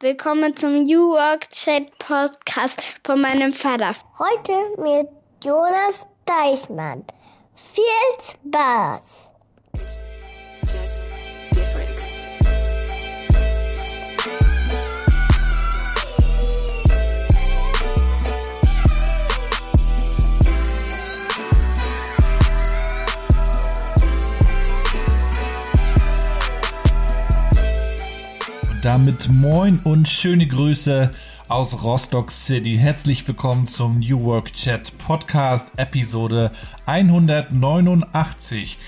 Willkommen zum New Work Chat Podcast von meinem Vater. Heute mit Jonas Deichmann. Viel Spaß! Damit moin und schöne Grüße aus Rostock City. Herzlich willkommen zum New Work Chat Podcast Episode 189.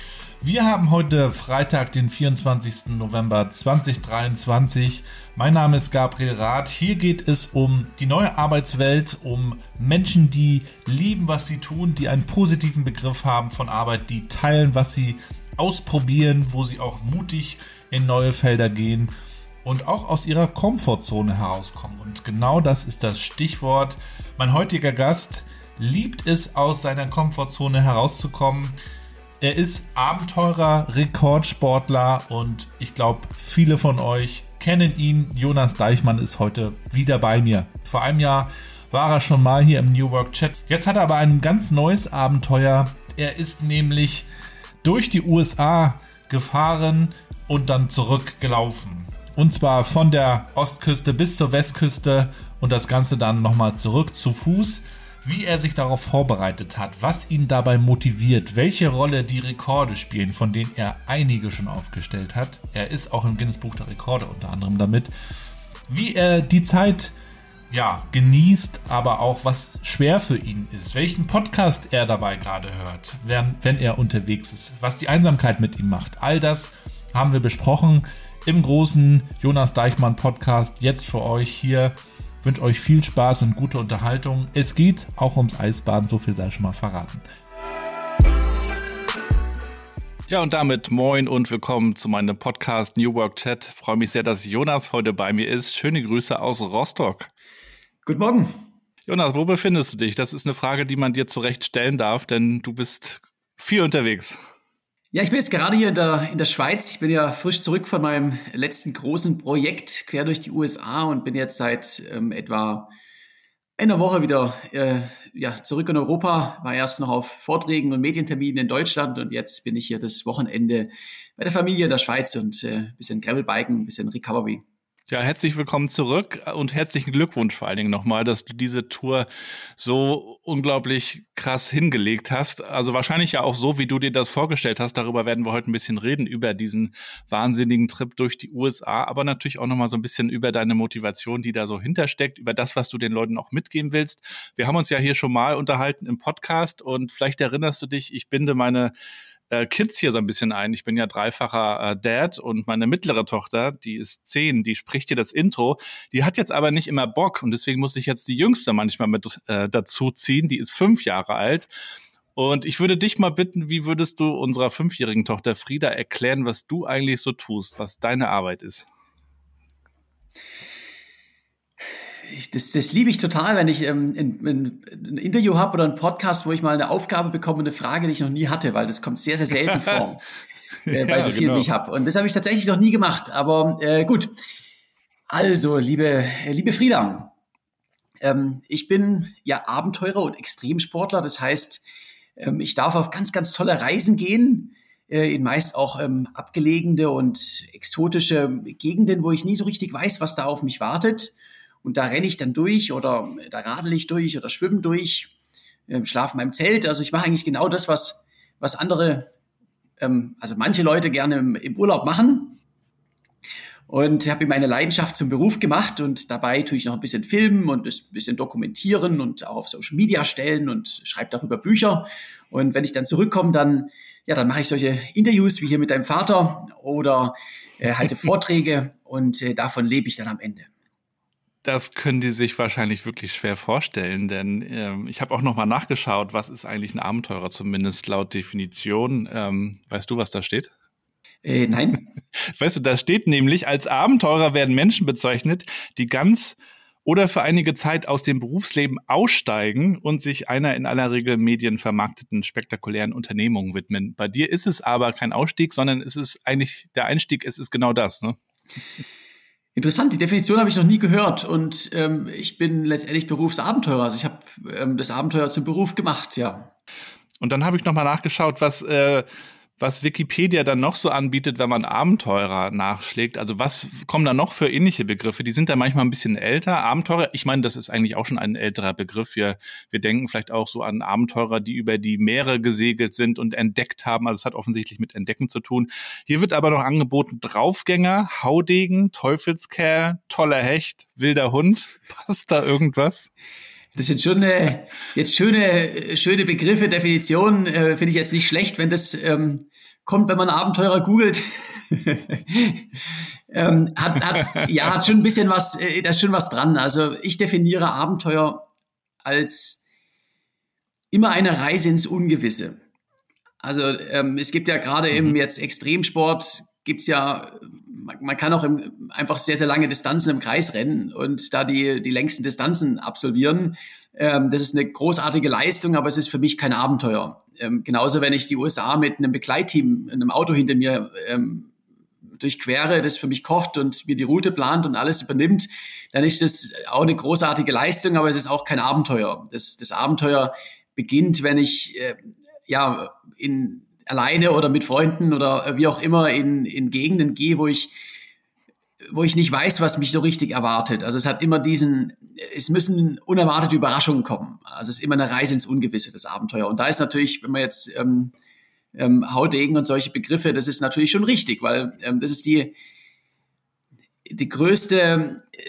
Wir haben heute Freitag, den 24. November 2023. Mein Name ist Gabriel Rath. Hier geht es um die neue Arbeitswelt, um Menschen, die lieben, was sie tun, die einen positiven Begriff haben von Arbeit, die teilen, was sie ausprobieren, wo sie auch mutig in neue Felder gehen und auch aus ihrer Komfortzone herauskommen. Und genau das ist das Stichwort. Mein heutiger Gast liebt es, aus seiner Komfortzone herauszukommen. Er ist Abenteurer, Rekordsportler und ich glaube, viele von euch kennen ihn. Jonas Deichmann ist heute wieder bei mir. Vor einem Jahr war er schon mal hier im New Work Chat. Jetzt hat er aber ein ganz neues Abenteuer. Er ist nämlich durch die USA gefahren und dann zurückgelaufen. Und zwar von der Ostküste bis zur Westküste und das Ganze dann nochmal zurück zu Fuß. Wie er sich darauf vorbereitet hat, was ihn dabei motiviert, welche Rolle die Rekorde spielen, von denen er einige schon aufgestellt hat. Er ist auch im Guinness Buch der Rekorde unter anderem damit. Wie er die Zeit ja, genießt, aber auch was schwer für ihn ist, welchen Podcast er dabei gerade hört, wenn, wenn er unterwegs ist, was die Einsamkeit mit ihm macht. All das haben wir besprochen im großen Jonas Deichmann Podcast jetzt für euch hier. Ich wünsche euch viel Spaß und gute Unterhaltung. Es geht auch ums Eisbaden, so viel sei schon mal verraten. Ja, und damit moin und willkommen zu meinem Podcast New Work Chat. Ich freue mich sehr, dass Jonas heute bei mir ist. Schöne Grüße aus Rostock. Guten Morgen. Jonas, wo befindest du dich? Das ist eine Frage, die man dir zurecht stellen darf, denn du bist viel unterwegs. Ja, ich bin jetzt gerade hier in der, in der Schweiz. Ich bin ja frisch zurück von meinem letzten großen Projekt quer durch die USA und bin jetzt seit ähm, etwa einer Woche wieder äh, ja, zurück in Europa. War erst noch auf Vorträgen und Medienterminen in Deutschland und jetzt bin ich hier das Wochenende bei der Familie in der Schweiz und äh, bisschen Gravelbiken, bisschen Recovery. Ja, herzlich willkommen zurück und herzlichen Glückwunsch vor allen Dingen nochmal, dass du diese Tour so unglaublich krass hingelegt hast. Also wahrscheinlich ja auch so, wie du dir das vorgestellt hast. Darüber werden wir heute ein bisschen reden, über diesen wahnsinnigen Trip durch die USA, aber natürlich auch nochmal so ein bisschen über deine Motivation, die da so hintersteckt, über das, was du den Leuten auch mitgeben willst. Wir haben uns ja hier schon mal unterhalten im Podcast und vielleicht erinnerst du dich, ich binde meine äh, Kids hier so ein bisschen ein. Ich bin ja dreifacher äh, Dad und meine mittlere Tochter, die ist zehn, die spricht hier das Intro. Die hat jetzt aber nicht immer Bock und deswegen muss ich jetzt die Jüngste manchmal mit äh, dazu ziehen. Die ist fünf Jahre alt. Und ich würde dich mal bitten, wie würdest du unserer fünfjährigen Tochter Frieda erklären, was du eigentlich so tust, was deine Arbeit ist? Ich, das, das liebe ich total, wenn ich ähm, ein, ein, ein Interview habe oder einen Podcast, wo ich mal eine Aufgabe bekomme, eine Frage, die ich noch nie hatte, weil das kommt sehr, sehr selten vor, äh, bei ja, so viel, genau. wie ich habe. Und das habe ich tatsächlich noch nie gemacht. Aber äh, gut. Also, liebe, äh, liebe Frieda, ähm, ich bin ja Abenteurer und Extremsportler. Das heißt, ähm, ich darf auf ganz, ganz tolle Reisen gehen äh, in meist auch ähm, abgelegene und exotische Gegenden, wo ich nie so richtig weiß, was da auf mich wartet. Und da renne ich dann durch oder da radel ich durch oder schwimme durch, äh, schlafe in meinem Zelt. Also ich mache eigentlich genau das, was, was andere, ähm, also manche Leute gerne im, im Urlaub machen. Und habe meine Leidenschaft zum Beruf gemacht und dabei tue ich noch ein bisschen filmen und ein bisschen dokumentieren und auch auf Social Media stellen und schreibe darüber Bücher. Und wenn ich dann zurückkomme, dann, ja, dann mache ich solche Interviews wie hier mit deinem Vater oder äh, halte Vorträge und äh, davon lebe ich dann am Ende. Das können die sich wahrscheinlich wirklich schwer vorstellen, denn ähm, ich habe auch noch mal nachgeschaut, was ist eigentlich ein Abenteurer, zumindest laut Definition. Ähm, weißt du, was da steht? Äh, nein. Weißt du, da steht nämlich, als Abenteurer werden Menschen bezeichnet, die ganz oder für einige Zeit aus dem Berufsleben aussteigen und sich einer in aller Regel medienvermarkteten spektakulären Unternehmung widmen. Bei dir ist es aber kein Ausstieg, sondern es ist eigentlich der Einstieg, es ist genau das, ne? Interessant, die Definition habe ich noch nie gehört und ähm, ich bin letztendlich Berufsabenteurer. Also ich habe ähm, das Abenteuer zum Beruf gemacht, ja. Und dann habe ich nochmal nachgeschaut, was äh, was Wikipedia dann noch so anbietet, wenn man Abenteurer nachschlägt. Also was kommen da noch für ähnliche Begriffe? Die sind da manchmal ein bisschen älter. Abenteurer, ich meine, das ist eigentlich auch schon ein älterer Begriff. Wir, wir denken vielleicht auch so an Abenteurer, die über die Meere gesegelt sind und entdeckt haben. Also es hat offensichtlich mit Entdecken zu tun. Hier wird aber noch angeboten Draufgänger, Haudegen, Teufelskerl, toller Hecht, wilder Hund. Passt da irgendwas? Das sind schon äh, jetzt schöne, schöne Begriffe, Definitionen. Äh, Finde ich jetzt nicht schlecht, wenn das ähm, kommt, wenn man Abenteurer googelt. ähm, hat, hat, ja, hat schon ein bisschen was, äh, da ist schon was dran. Also ich definiere Abenteuer als immer eine Reise ins Ungewisse. Also ähm, es gibt ja gerade mhm. im jetzt Extremsport gibt's ja, man, man kann auch im, einfach sehr, sehr lange Distanzen im Kreis rennen und da die, die längsten Distanzen absolvieren. Ähm, das ist eine großartige Leistung, aber es ist für mich kein Abenteuer. Ähm, genauso, wenn ich die USA mit einem Begleitteam, einem Auto hinter mir ähm, durchquere, das für mich kocht und mir die Route plant und alles übernimmt, dann ist das auch eine großartige Leistung, aber es ist auch kein Abenteuer. Das, das Abenteuer beginnt, wenn ich äh, ja in alleine oder mit Freunden oder wie auch immer in, in Gegenden gehe, wo ich wo ich nicht weiß, was mich so richtig erwartet. Also es hat immer diesen, es müssen unerwartete Überraschungen kommen. Also es ist immer eine Reise ins Ungewisse, das Abenteuer. Und da ist natürlich, wenn man jetzt ähm, ähm, Haudegen und solche Begriffe, das ist natürlich schon richtig, weil ähm, das ist die, die größte, äh,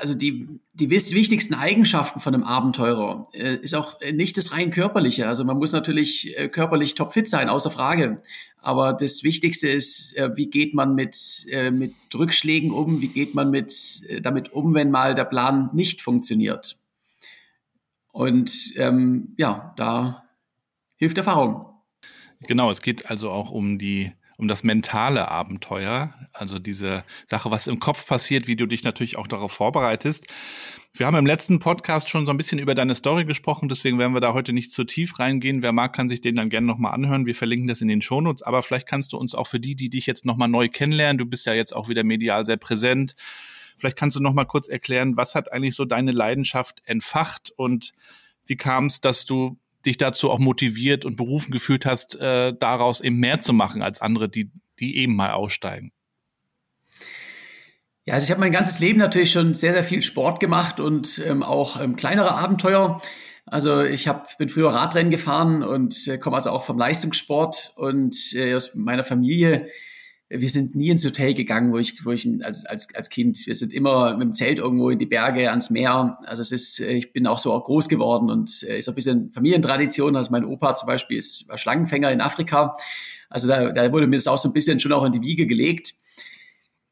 also die, die wichtigsten Eigenschaften von einem Abenteurer äh, ist auch nicht das rein körperliche. Also man muss natürlich äh, körperlich topfit sein, außer Frage. Aber das Wichtigste ist, wie geht man mit, mit Rückschlägen um? Wie geht man mit, damit um, wenn mal der Plan nicht funktioniert? Und ähm, ja, da hilft Erfahrung. Genau, es geht also auch um die um das mentale Abenteuer, also diese Sache, was im Kopf passiert, wie du dich natürlich auch darauf vorbereitest. Wir haben im letzten Podcast schon so ein bisschen über deine Story gesprochen, deswegen werden wir da heute nicht zu tief reingehen. Wer mag, kann sich den dann gerne nochmal anhören. Wir verlinken das in den Shownotes, aber vielleicht kannst du uns auch für die, die dich jetzt nochmal neu kennenlernen, du bist ja jetzt auch wieder medial sehr präsent, vielleicht kannst du nochmal kurz erklären, was hat eigentlich so deine Leidenschaft entfacht und wie kam es, dass du dich dazu auch motiviert und berufen gefühlt hast, äh, daraus eben mehr zu machen als andere, die, die eben mal aussteigen? Ja, also ich habe mein ganzes Leben natürlich schon sehr, sehr viel Sport gemacht und ähm, auch ähm, kleinere Abenteuer. Also ich hab, bin früher Radrennen gefahren und äh, komme also auch vom Leistungssport und äh, aus meiner Familie wir sind nie ins Hotel gegangen, wo ich, wo ich als, als, als Kind, wir sind immer mit dem Zelt irgendwo in die Berge, ans Meer. Also es ist, ich bin auch so auch groß geworden und äh, ist ein bisschen Familientradition. Also mein Opa zum Beispiel ist, war Schlangenfänger in Afrika. Also da, da wurde mir das auch so ein bisschen schon auch in die Wiege gelegt.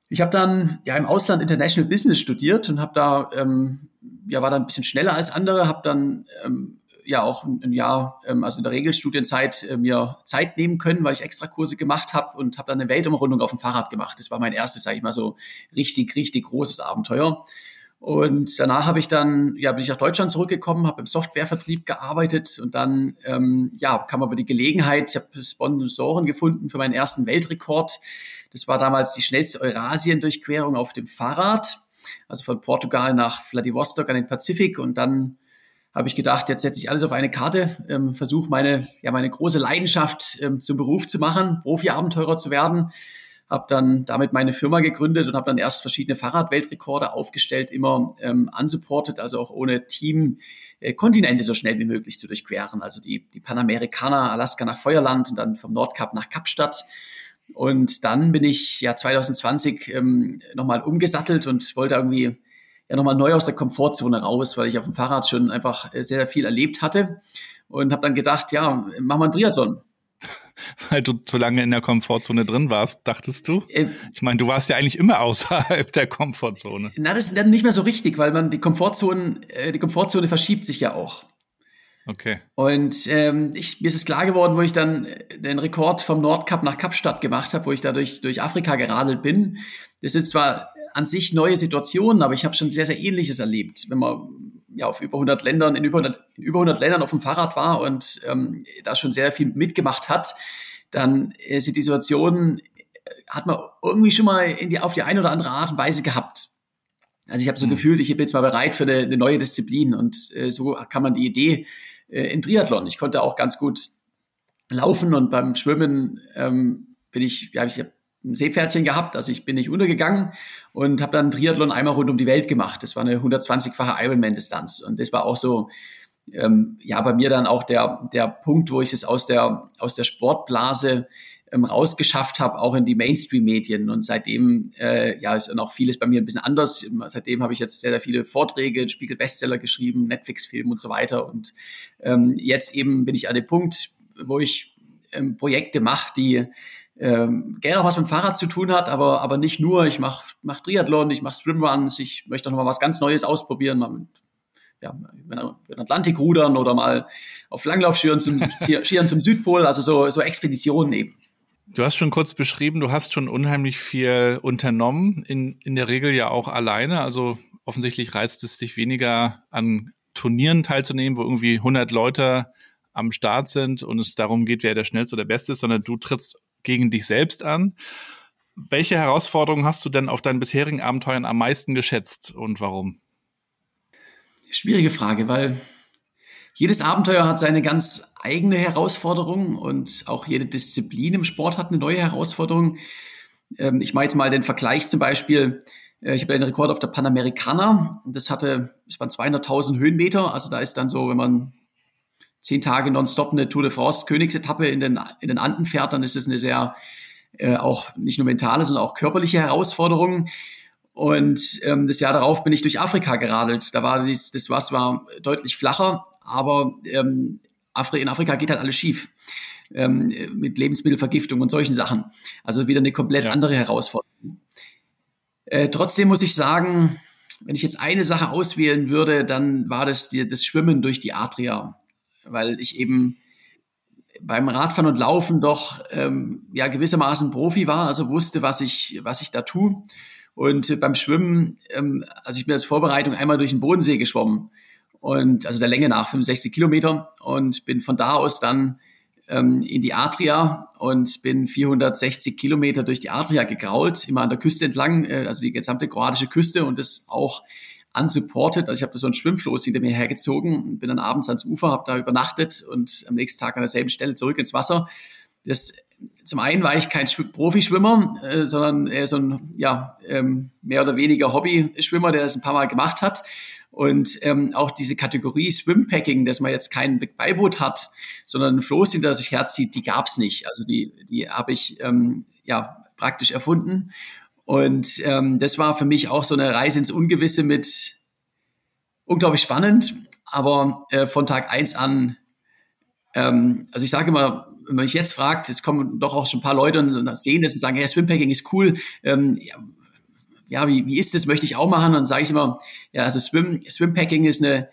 Ich habe dann ja im Ausland International Business studiert und habe da ähm, ja war da ein bisschen schneller als andere, habe dann ähm, ja auch ein Jahr, ähm, also in der Regelstudienzeit, äh, mir Zeit nehmen können, weil ich extra Kurse gemacht habe und habe dann eine Weltumrundung auf dem Fahrrad gemacht. Das war mein erstes, sage ich mal so, richtig, richtig großes Abenteuer. Und danach habe ich dann, ja, bin ich nach Deutschland zurückgekommen, habe im Softwarevertrieb gearbeitet und dann, ähm, ja, kam aber die Gelegenheit, ich habe Sponsoren gefunden für meinen ersten Weltrekord. Das war damals die schnellste Eurasien-Durchquerung auf dem Fahrrad, also von Portugal nach Vladivostok an den Pazifik und dann habe ich gedacht, jetzt setze ich alles auf eine Karte, ähm, versuche meine, ja, meine große Leidenschaft ähm, zum Beruf zu machen, Profi-Abenteurer zu werden. Habe dann damit meine Firma gegründet und habe dann erst verschiedene Fahrradweltrekorde aufgestellt, immer ähm, unsupported, also auch ohne Team, äh, Kontinente so schnell wie möglich zu durchqueren. Also die, die Panamerikaner, Alaska nach Feuerland und dann vom Nordkap nach Kapstadt. Und dann bin ich ja 2020 ähm, nochmal umgesattelt und wollte irgendwie ja nochmal neu aus der Komfortzone raus, weil ich auf dem Fahrrad schon einfach sehr, sehr viel erlebt hatte und habe dann gedacht, ja, mach mal einen Triathlon. Weil du zu lange in der Komfortzone drin warst, dachtest du? Äh, ich meine, du warst ja eigentlich immer außerhalb der Komfortzone. Na, das ist dann nicht mehr so richtig, weil man die Komfortzone, äh, die Komfortzone verschiebt sich ja auch. Okay. Und ähm, ich, mir ist es klar geworden, wo ich dann den Rekord vom Nordkap nach Kapstadt gemacht habe, wo ich da durch, durch Afrika geradelt bin. Das ist zwar an sich neue Situationen, aber ich habe schon sehr, sehr Ähnliches erlebt, wenn man ja auf über 100 Ländern, in über 100, in über 100 Ländern auf dem Fahrrad war und ähm, da schon sehr viel mitgemacht hat, dann ist die Situation, äh, hat man irgendwie schon mal in die, auf die eine oder andere Art und Weise gehabt. Also ich habe so mhm. gefühlt, ich bin jetzt mal bereit für eine, eine neue Disziplin und äh, so kann man die Idee äh, in Triathlon. Ich konnte auch ganz gut laufen und beim Schwimmen ähm, bin ich, ja, ich habe Seepferdchen gehabt, also ich bin nicht untergegangen und habe dann Triathlon einmal rund um die Welt gemacht. Das war eine 120-fache Ironman-Distanz und das war auch so, ähm, ja, bei mir dann auch der, der Punkt, wo ich es aus der, aus der Sportblase ähm, rausgeschafft habe, auch in die Mainstream-Medien. Und seitdem, äh, ja, ist auch vieles bei mir ein bisschen anders. Seitdem habe ich jetzt sehr, sehr viele Vorträge, Spiegel-Bestseller geschrieben, Netflix-Film und so weiter. Und ähm, jetzt eben bin ich an dem Punkt, wo ich ähm, Projekte mache, die ähm, gerne auch was mit dem Fahrrad zu tun hat, aber, aber nicht nur. Ich mache mach Triathlon, ich mache Swimruns, ich möchte auch noch mal was ganz Neues ausprobieren, mal mit ja, den Atlantik rudern oder mal auf Langlaufschieren zum, Skieren zum Südpol, also so, so Expeditionen eben. Du hast schon kurz beschrieben, du hast schon unheimlich viel unternommen, in, in der Regel ja auch alleine. Also offensichtlich reizt es dich weniger an Turnieren teilzunehmen, wo irgendwie 100 Leute am Start sind und es darum geht, wer der schnellste oder beste ist, sondern du trittst gegen dich selbst an. Welche Herausforderungen hast du denn auf deinen bisherigen Abenteuern am meisten geschätzt und warum? Schwierige Frage, weil jedes Abenteuer hat seine ganz eigene Herausforderung und auch jede Disziplin im Sport hat eine neue Herausforderung. Ähm, ich mache jetzt mal den Vergleich zum Beispiel. Äh, ich habe einen Rekord auf der Panamericana. Das hatte, es waren 200.000 Höhenmeter. Also da ist dann so, wenn man zehn Tage nonstop eine Tour de France Königsetappe in den, in den Anden fährt, dann ist es eine sehr, äh, auch nicht nur mentale, sondern auch körperliche Herausforderung. Und ähm, das Jahr darauf bin ich durch Afrika geradelt. Da war dies, das war zwar deutlich flacher, aber ähm, Afri in Afrika geht halt alles schief. Ähm, mit Lebensmittelvergiftung und solchen Sachen. Also wieder eine komplett ja. andere Herausforderung. Äh, trotzdem muss ich sagen, wenn ich jetzt eine Sache auswählen würde, dann war das die, das Schwimmen durch die Adria weil ich eben beim Radfahren und Laufen doch ähm, ja gewissermaßen Profi war, also wusste, was ich was ich da tue. Und beim Schwimmen, ähm, also ich bin als Vorbereitung einmal durch den Bodensee geschwommen und also der Länge nach 65 Kilometer und bin von da aus dann ähm, in die Adria und bin 460 Kilometer durch die Adria gegrault, immer an der Küste entlang, äh, also die gesamte kroatische Küste und das auch unsupported. Also ich habe so ein Schwimmfloß hinter mir hergezogen, bin dann abends ans Ufer, habe da übernachtet und am nächsten Tag an derselben Stelle zurück ins Wasser. Das zum einen war ich kein Profischwimmer, äh, sondern eher so ein ja ähm, mehr oder weniger Hobby-Schwimmer, der das ein paar Mal gemacht hat. Und ähm, auch diese Kategorie Swimpacking, dass man jetzt kein Beiboot hat, sondern ein Floß hinter sich herzieht, die gab's nicht. Also die, die habe ich ähm, ja praktisch erfunden. Und ähm, das war für mich auch so eine Reise ins Ungewisse mit unglaublich spannend, aber äh, von Tag eins an, ähm, also ich sage immer, wenn man mich jetzt fragt, es kommen doch auch schon ein paar Leute und sehen das und sagen, hey, Swimpacking ist cool. Ähm, ja, ja, wie, wie ist das? Möchte ich auch machen? Und dann sage ich immer, ja, also Swim, Swimpacking ist eine,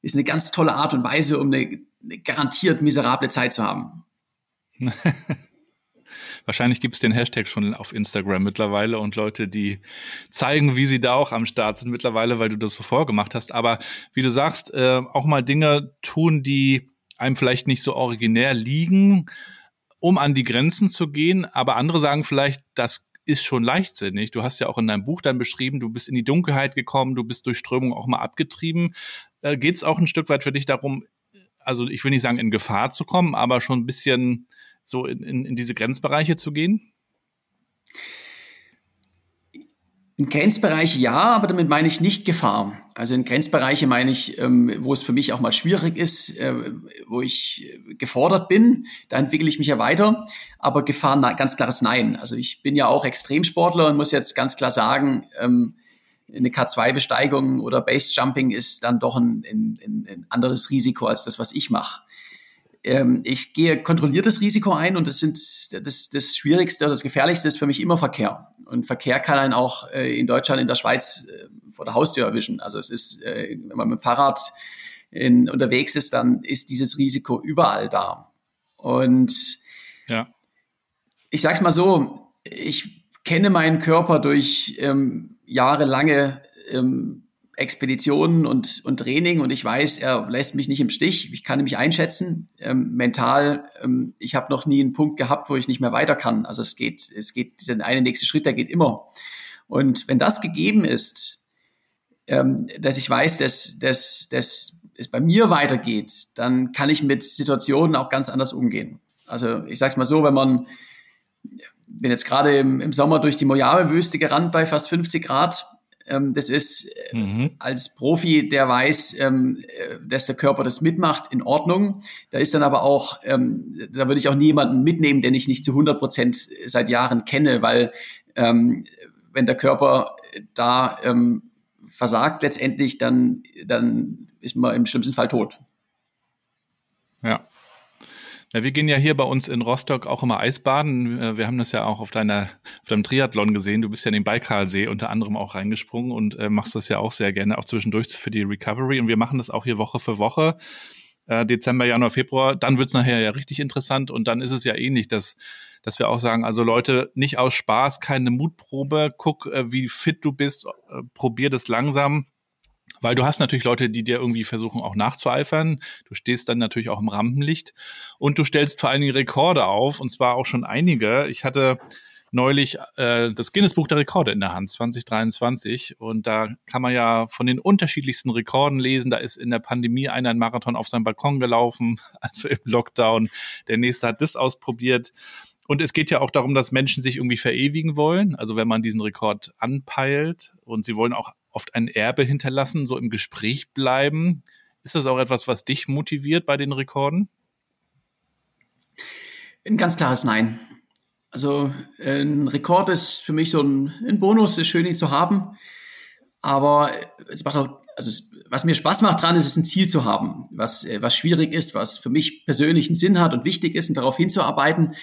ist eine ganz tolle Art und Weise, um eine, eine garantiert miserable Zeit zu haben. Wahrscheinlich gibt es den Hashtag schon auf Instagram mittlerweile und Leute, die zeigen, wie sie da auch am Start sind mittlerweile, weil du das so vorgemacht hast. Aber wie du sagst, äh, auch mal Dinge tun, die einem vielleicht nicht so originär liegen, um an die Grenzen zu gehen. Aber andere sagen vielleicht, das ist schon leichtsinnig. Du hast ja auch in deinem Buch dann beschrieben, du bist in die Dunkelheit gekommen, du bist durch Strömung auch mal abgetrieben. Äh, Geht es auch ein Stück weit für dich darum, also ich will nicht sagen in Gefahr zu kommen, aber schon ein bisschen so in, in, in diese Grenzbereiche zu gehen? In Grenzbereiche ja, aber damit meine ich nicht Gefahr. Also in Grenzbereiche meine ich, ähm, wo es für mich auch mal schwierig ist, äh, wo ich gefordert bin, da entwickle ich mich ja weiter. Aber Gefahr, ganz klares Nein. Also ich bin ja auch Extremsportler und muss jetzt ganz klar sagen, ähm, eine K2-Besteigung oder Base-Jumping ist dann doch ein, ein, ein anderes Risiko als das, was ich mache ähm, ich gehe kontrolliertes Risiko ein und das sind das, das Schwierigste, das Gefährlichste ist für mich immer Verkehr. Und Verkehr kann einen auch äh, in Deutschland, in der Schweiz äh, vor der Haustür erwischen. Also es ist, äh, wenn man mit dem Fahrrad in, unterwegs ist, dann ist dieses Risiko überall da. Und ja. ich sage es mal so, ich kenne meinen Körper durch ähm, jahrelange ähm, Expeditionen und, und Training und ich weiß, er lässt mich nicht im Stich. Ich kann mich einschätzen. Ähm, mental, ähm, ich habe noch nie einen Punkt gehabt, wo ich nicht mehr weiter kann. Also es geht, es geht, dieser eine nächste Schritt, der geht immer. Und wenn das gegeben ist, ähm, dass ich weiß, dass, dass, dass es bei mir weitergeht, dann kann ich mit Situationen auch ganz anders umgehen. Also ich sage es mal so, wenn man, bin jetzt gerade im, im Sommer durch die Mojave-Wüste gerannt bei fast 50 Grad. Ähm, das ist äh, mhm. als Profi, der weiß, ähm, äh, dass der Körper das mitmacht, in Ordnung. Da ist dann aber auch, ähm, da würde ich auch niemanden mitnehmen, den ich nicht zu 100 Prozent seit Jahren kenne, weil wenn der Körper da versagt letztendlich, dann, dann ist man im schlimmsten Fall tot. Ja. Ja, wir gehen ja hier bei uns in Rostock auch immer Eisbaden. Äh, wir haben das ja auch auf deiner, auf deinem Triathlon gesehen. Du bist ja in den Baikalsee unter anderem auch reingesprungen und äh, machst das ja auch sehr gerne, auch zwischendurch für die Recovery. Und wir machen das auch hier Woche für Woche. Äh, Dezember, Januar, Februar. Dann wird's nachher ja richtig interessant. Und dann ist es ja ähnlich, dass, dass wir auch sagen, also Leute, nicht aus Spaß, keine Mutprobe. Guck, äh, wie fit du bist. Probier das langsam weil du hast natürlich Leute, die dir irgendwie versuchen auch nachzueifern. Du stehst dann natürlich auch im Rampenlicht und du stellst vor allen Dingen Rekorde auf und zwar auch schon einige. Ich hatte neulich äh, das Guinness Buch der Rekorde in der Hand 2023 und da kann man ja von den unterschiedlichsten Rekorden lesen. Da ist in der Pandemie einer einen Marathon auf seinem Balkon gelaufen, also im Lockdown. Der nächste hat das ausprobiert. Und es geht ja auch darum, dass Menschen sich irgendwie verewigen wollen. Also wenn man diesen Rekord anpeilt und sie wollen auch oft ein Erbe hinterlassen, so im Gespräch bleiben. Ist das auch etwas, was dich motiviert bei den Rekorden? Ein ganz klares Nein. Also ein Rekord ist für mich so ein, ein Bonus, ist schön, ihn zu haben. Aber es macht auch, also es, was mir Spaß macht dran, ist es ein Ziel zu haben, was, was schwierig ist, was für mich persönlich einen Sinn hat und wichtig ist und darauf hinzuarbeiten.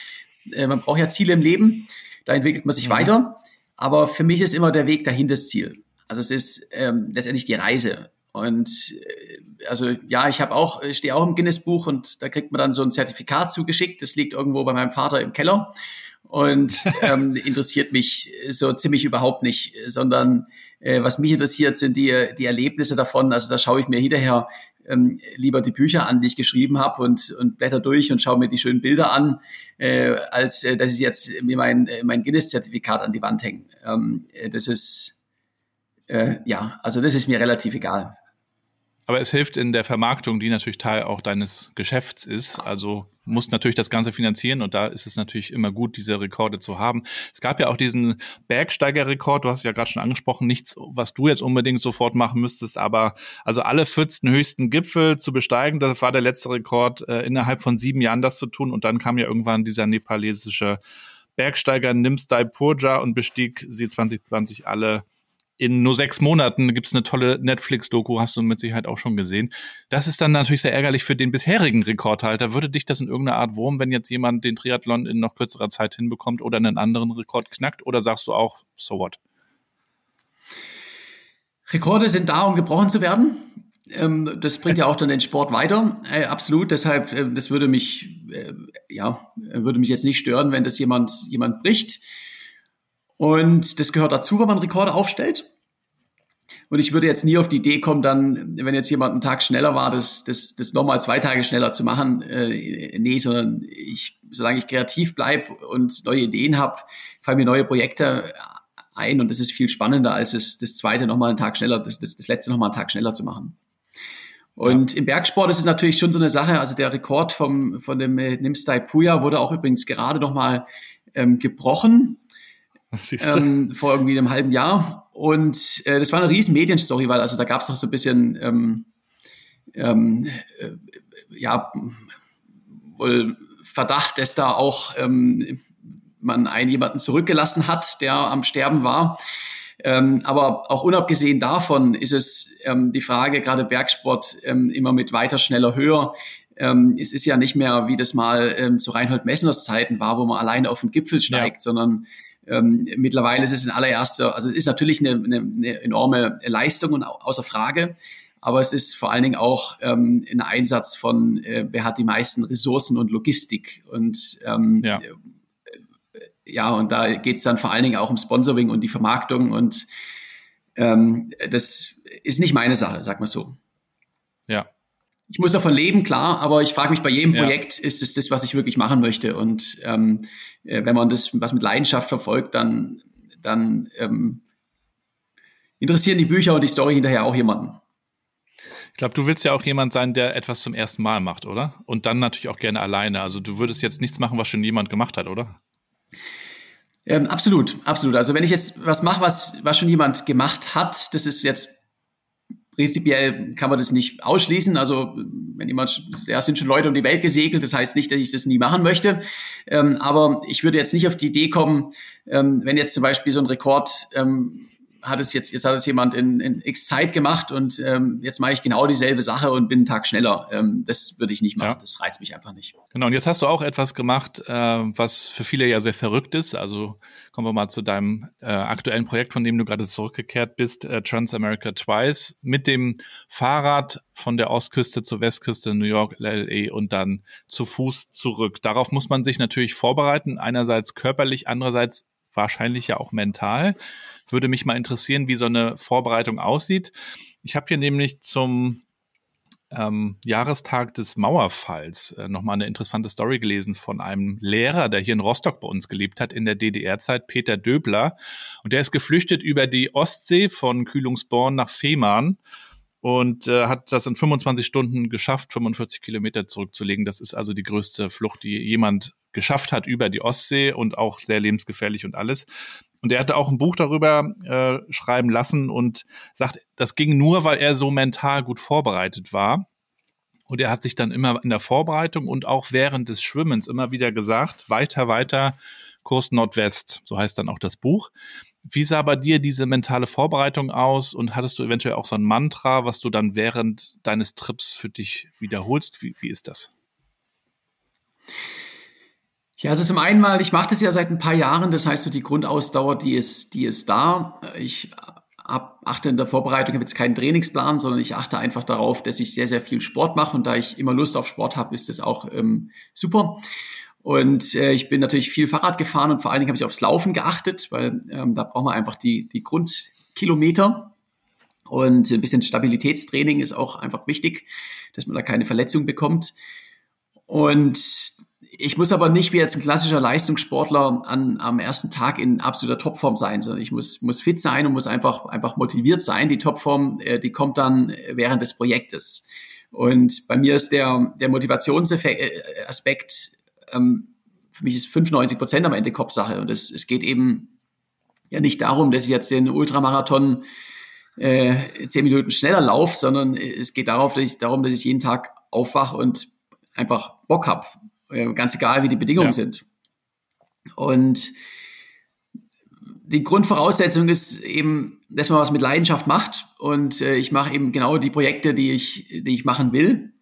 Äh, man braucht ja Ziele im Leben, da entwickelt man sich mhm. weiter. Aber für mich ist immer der Weg dahin das Ziel. Also es ist ähm, letztendlich die Reise. Und äh, also ja, ich habe auch, stehe auch im Guinness-Buch und da kriegt man dann so ein Zertifikat zugeschickt. Das liegt irgendwo bei meinem Vater im Keller und ähm, interessiert mich so ziemlich überhaupt nicht, sondern äh, was mich interessiert, sind die, die Erlebnisse davon. Also da schaue ich mir hinterher ähm, lieber die Bücher an, die ich geschrieben habe und, und blätter durch und schaue mir die schönen Bilder an, äh, als äh, dass ich jetzt mir mein, mein Guinness-Zertifikat an die Wand hänge. Ähm, äh, das ist äh, ja, also das ist mir relativ egal. Aber es hilft in der Vermarktung, die natürlich Teil auch deines Geschäfts ist. Also musst natürlich das Ganze finanzieren und da ist es natürlich immer gut, diese Rekorde zu haben. Es gab ja auch diesen Bergsteigerrekord, du hast ja gerade schon angesprochen, nichts, was du jetzt unbedingt sofort machen müsstest, aber also alle 14 höchsten Gipfel zu besteigen, das war der letzte Rekord, äh, innerhalb von sieben Jahren das zu tun und dann kam ja irgendwann dieser nepalesische Bergsteiger Nimsdai Purja und bestieg sie 2020 alle in nur sechs Monaten gibt es eine tolle Netflix-Doku, hast du mit Sicherheit auch schon gesehen. Das ist dann natürlich sehr ärgerlich für den bisherigen Rekordhalter. Würde dich das in irgendeiner Art wurm, wenn jetzt jemand den Triathlon in noch kürzerer Zeit hinbekommt oder einen anderen Rekord knackt? Oder sagst du auch, so what? Rekorde sind da, um gebrochen zu werden. Ähm, das bringt ja auch dann den Sport weiter. Äh, absolut. Deshalb, äh, das würde mich, äh, ja, würde mich jetzt nicht stören, wenn das jemand, jemand bricht. Und das gehört dazu, wenn man Rekorde aufstellt. Und ich würde jetzt nie auf die Idee kommen, dann, wenn jetzt jemand einen Tag schneller war, das, das, das nochmal zwei Tage schneller zu machen. Äh, nee, sondern ich, solange ich kreativ bleibe und neue Ideen habe, fallen mir neue Projekte ein und das ist viel spannender, als es, das zweite nochmal einen Tag schneller, das, das, das letzte nochmal einen Tag schneller zu machen. Und ja. im Bergsport ist es natürlich schon so eine Sache, also der Rekord vom, von dem äh, Nimstai Puya wurde auch übrigens gerade nochmal ähm, gebrochen ähm, vor irgendwie einem halben Jahr. Und äh, das war eine riesen Medienstory, weil also da gab es noch so ein bisschen ähm, ähm, äh, ja wohl Verdacht, dass da auch ähm, man einen jemanden zurückgelassen hat, der am Sterben war. Ähm, aber auch unabgesehen davon ist es ähm, die Frage, gerade Bergsport ähm, immer mit weiter, schneller, höher. Ähm, es ist ja nicht mehr, wie das mal ähm, zu Reinhold Messners Zeiten war, wo man alleine auf den Gipfel steigt, ja. sondern ähm, mittlerweile ist es in allererster, also es ist natürlich eine, eine, eine enorme Leistung und außer Frage, aber es ist vor allen Dingen auch ähm, ein Einsatz von, äh, wer hat die meisten Ressourcen und Logistik und ähm, ja. Äh, ja, und da geht es dann vor allen Dingen auch um Sponsoring und die Vermarktung und ähm, das ist nicht meine Sache, sag mal so. Ich muss davon leben, klar, aber ich frage mich bei jedem ja. Projekt, ist es das, was ich wirklich machen möchte? Und ähm, äh, wenn man das was mit Leidenschaft verfolgt, dann, dann ähm, interessieren die Bücher und die Story hinterher auch jemanden. Ich glaube, du willst ja auch jemand sein, der etwas zum ersten Mal macht, oder? Und dann natürlich auch gerne alleine. Also du würdest jetzt nichts machen, was schon jemand gemacht hat, oder? Ähm, absolut, absolut. Also wenn ich jetzt was mache, was, was schon jemand gemacht hat, das ist jetzt prinzipiell kann man das nicht ausschließen. Also wenn jemand, ja, sind schon Leute um die Welt gesegelt, das heißt nicht, dass ich das nie machen möchte. Ähm, aber ich würde jetzt nicht auf die Idee kommen, ähm, wenn jetzt zum Beispiel so ein Rekord ähm, hat es jetzt, jetzt hat es jemand in, in x Zeit gemacht und ähm, jetzt mache ich genau dieselbe Sache und bin einen Tag schneller. Ähm, das würde ich nicht machen. Ja. Das reizt mich einfach nicht. Genau, und jetzt hast du auch etwas gemacht, äh, was für viele ja sehr verrückt ist. Also kommen wir mal zu deinem äh, aktuellen Projekt, von dem du gerade zurückgekehrt bist, äh, Transamerica Twice, mit dem Fahrrad von der Ostküste zur Westküste New York, LA und dann zu Fuß zurück. Darauf muss man sich natürlich vorbereiten, einerseits körperlich, andererseits wahrscheinlich ja auch mental. Würde mich mal interessieren, wie so eine Vorbereitung aussieht. Ich habe hier nämlich zum ähm, Jahrestag des Mauerfalls äh, nochmal eine interessante Story gelesen von einem Lehrer, der hier in Rostock bei uns gelebt hat in der DDR-Zeit, Peter Döbler. Und der ist geflüchtet über die Ostsee von Kühlungsborn nach Fehmarn und äh, hat das in 25 Stunden geschafft, 45 Kilometer zurückzulegen. Das ist also die größte Flucht, die jemand geschafft hat über die Ostsee und auch sehr lebensgefährlich und alles. Und er hatte auch ein Buch darüber äh, schreiben lassen und sagt, das ging nur, weil er so mental gut vorbereitet war. Und er hat sich dann immer in der Vorbereitung und auch während des Schwimmens immer wieder gesagt, weiter, weiter, Kurs Nordwest, so heißt dann auch das Buch. Wie sah bei dir diese mentale Vorbereitung aus und hattest du eventuell auch so ein Mantra, was du dann während deines Trips für dich wiederholst? Wie, wie ist das? Ja, also zum einen mal, ich mache das ja seit ein paar Jahren, das heißt so die Grundausdauer, die ist, die ist da. Ich hab, achte in der Vorbereitung, habe jetzt keinen Trainingsplan, sondern ich achte einfach darauf, dass ich sehr, sehr viel Sport mache und da ich immer Lust auf Sport habe, ist das auch ähm, super. Und äh, ich bin natürlich viel Fahrrad gefahren und vor allen Dingen habe ich aufs Laufen geachtet, weil ähm, da braucht man einfach die, die Grundkilometer. Und ein bisschen Stabilitätstraining ist auch einfach wichtig, dass man da keine Verletzung bekommt. Und ich muss aber nicht wie jetzt ein klassischer Leistungssportler an, am ersten Tag in absoluter Topform sein, sondern ich muss, muss fit sein und muss einfach, einfach motiviert sein. Die Topform, äh, die kommt dann während des Projektes. Und bei mir ist der, der Motivationsaspekt, äh, ähm, für mich ist 95 Prozent am Ende Kopfsache. Und es, es geht eben ja nicht darum, dass ich jetzt den Ultramarathon äh, zehn Minuten schneller laufe, sondern es geht darauf, dass ich, darum, dass ich jeden Tag aufwache und einfach Bock habe äh, ganz egal, wie die Bedingungen ja. sind. Und die Grundvoraussetzung ist eben, dass man was mit Leidenschaft macht. Und äh, ich mache eben genau die Projekte, die ich, die ich machen will.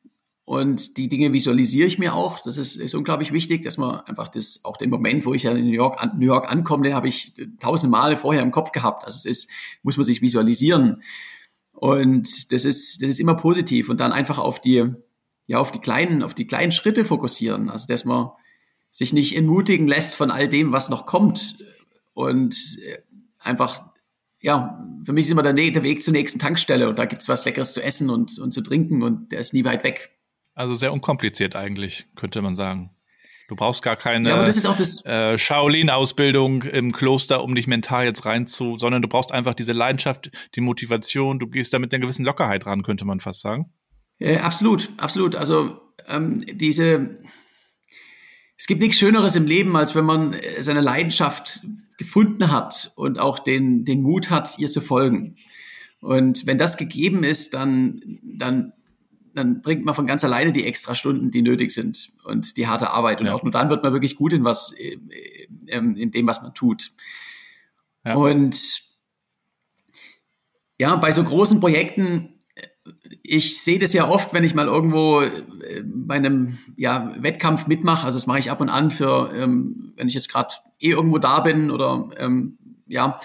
Und die Dinge visualisiere ich mir auch. Das ist, ist unglaublich wichtig, dass man einfach das, auch den Moment, wo ich ja in New York, an, New York ankomme, den habe ich tausend Male vorher im Kopf gehabt. Also es ist, muss man sich visualisieren. Und das ist, das ist immer positiv. Und dann einfach auf die, ja auf die kleinen, auf die kleinen Schritte fokussieren. Also dass man sich nicht entmutigen lässt von all dem, was noch kommt. Und äh, einfach, ja, für mich ist immer der, der Weg zur nächsten Tankstelle und da gibt's was Leckeres zu essen und, und zu trinken und der ist nie weit weg. Also sehr unkompliziert eigentlich, könnte man sagen. Du brauchst gar keine ja, äh, Shaolin-Ausbildung im Kloster, um dich mental jetzt rein zu, sondern du brauchst einfach diese Leidenschaft, die Motivation, du gehst da mit einer gewissen Lockerheit ran, könnte man fast sagen. Äh, absolut, absolut. Also ähm, diese, es gibt nichts Schöneres im Leben, als wenn man äh, seine Leidenschaft gefunden hat und auch den, den Mut hat, ihr zu folgen. Und wenn das gegeben ist, dann, dann, dann bringt man von ganz alleine die extra Stunden, die nötig sind und die harte Arbeit. Und ja. auch nur dann wird man wirklich gut in was, äh, ähm, in dem, was man tut. Ja. Und ja, bei so großen Projekten ich sehe das ja oft, wenn ich mal irgendwo äh, bei einem ja, Wettkampf mitmache. Also das mache ich ab und an für, ähm, wenn ich jetzt gerade eh irgendwo da bin oder ähm, ja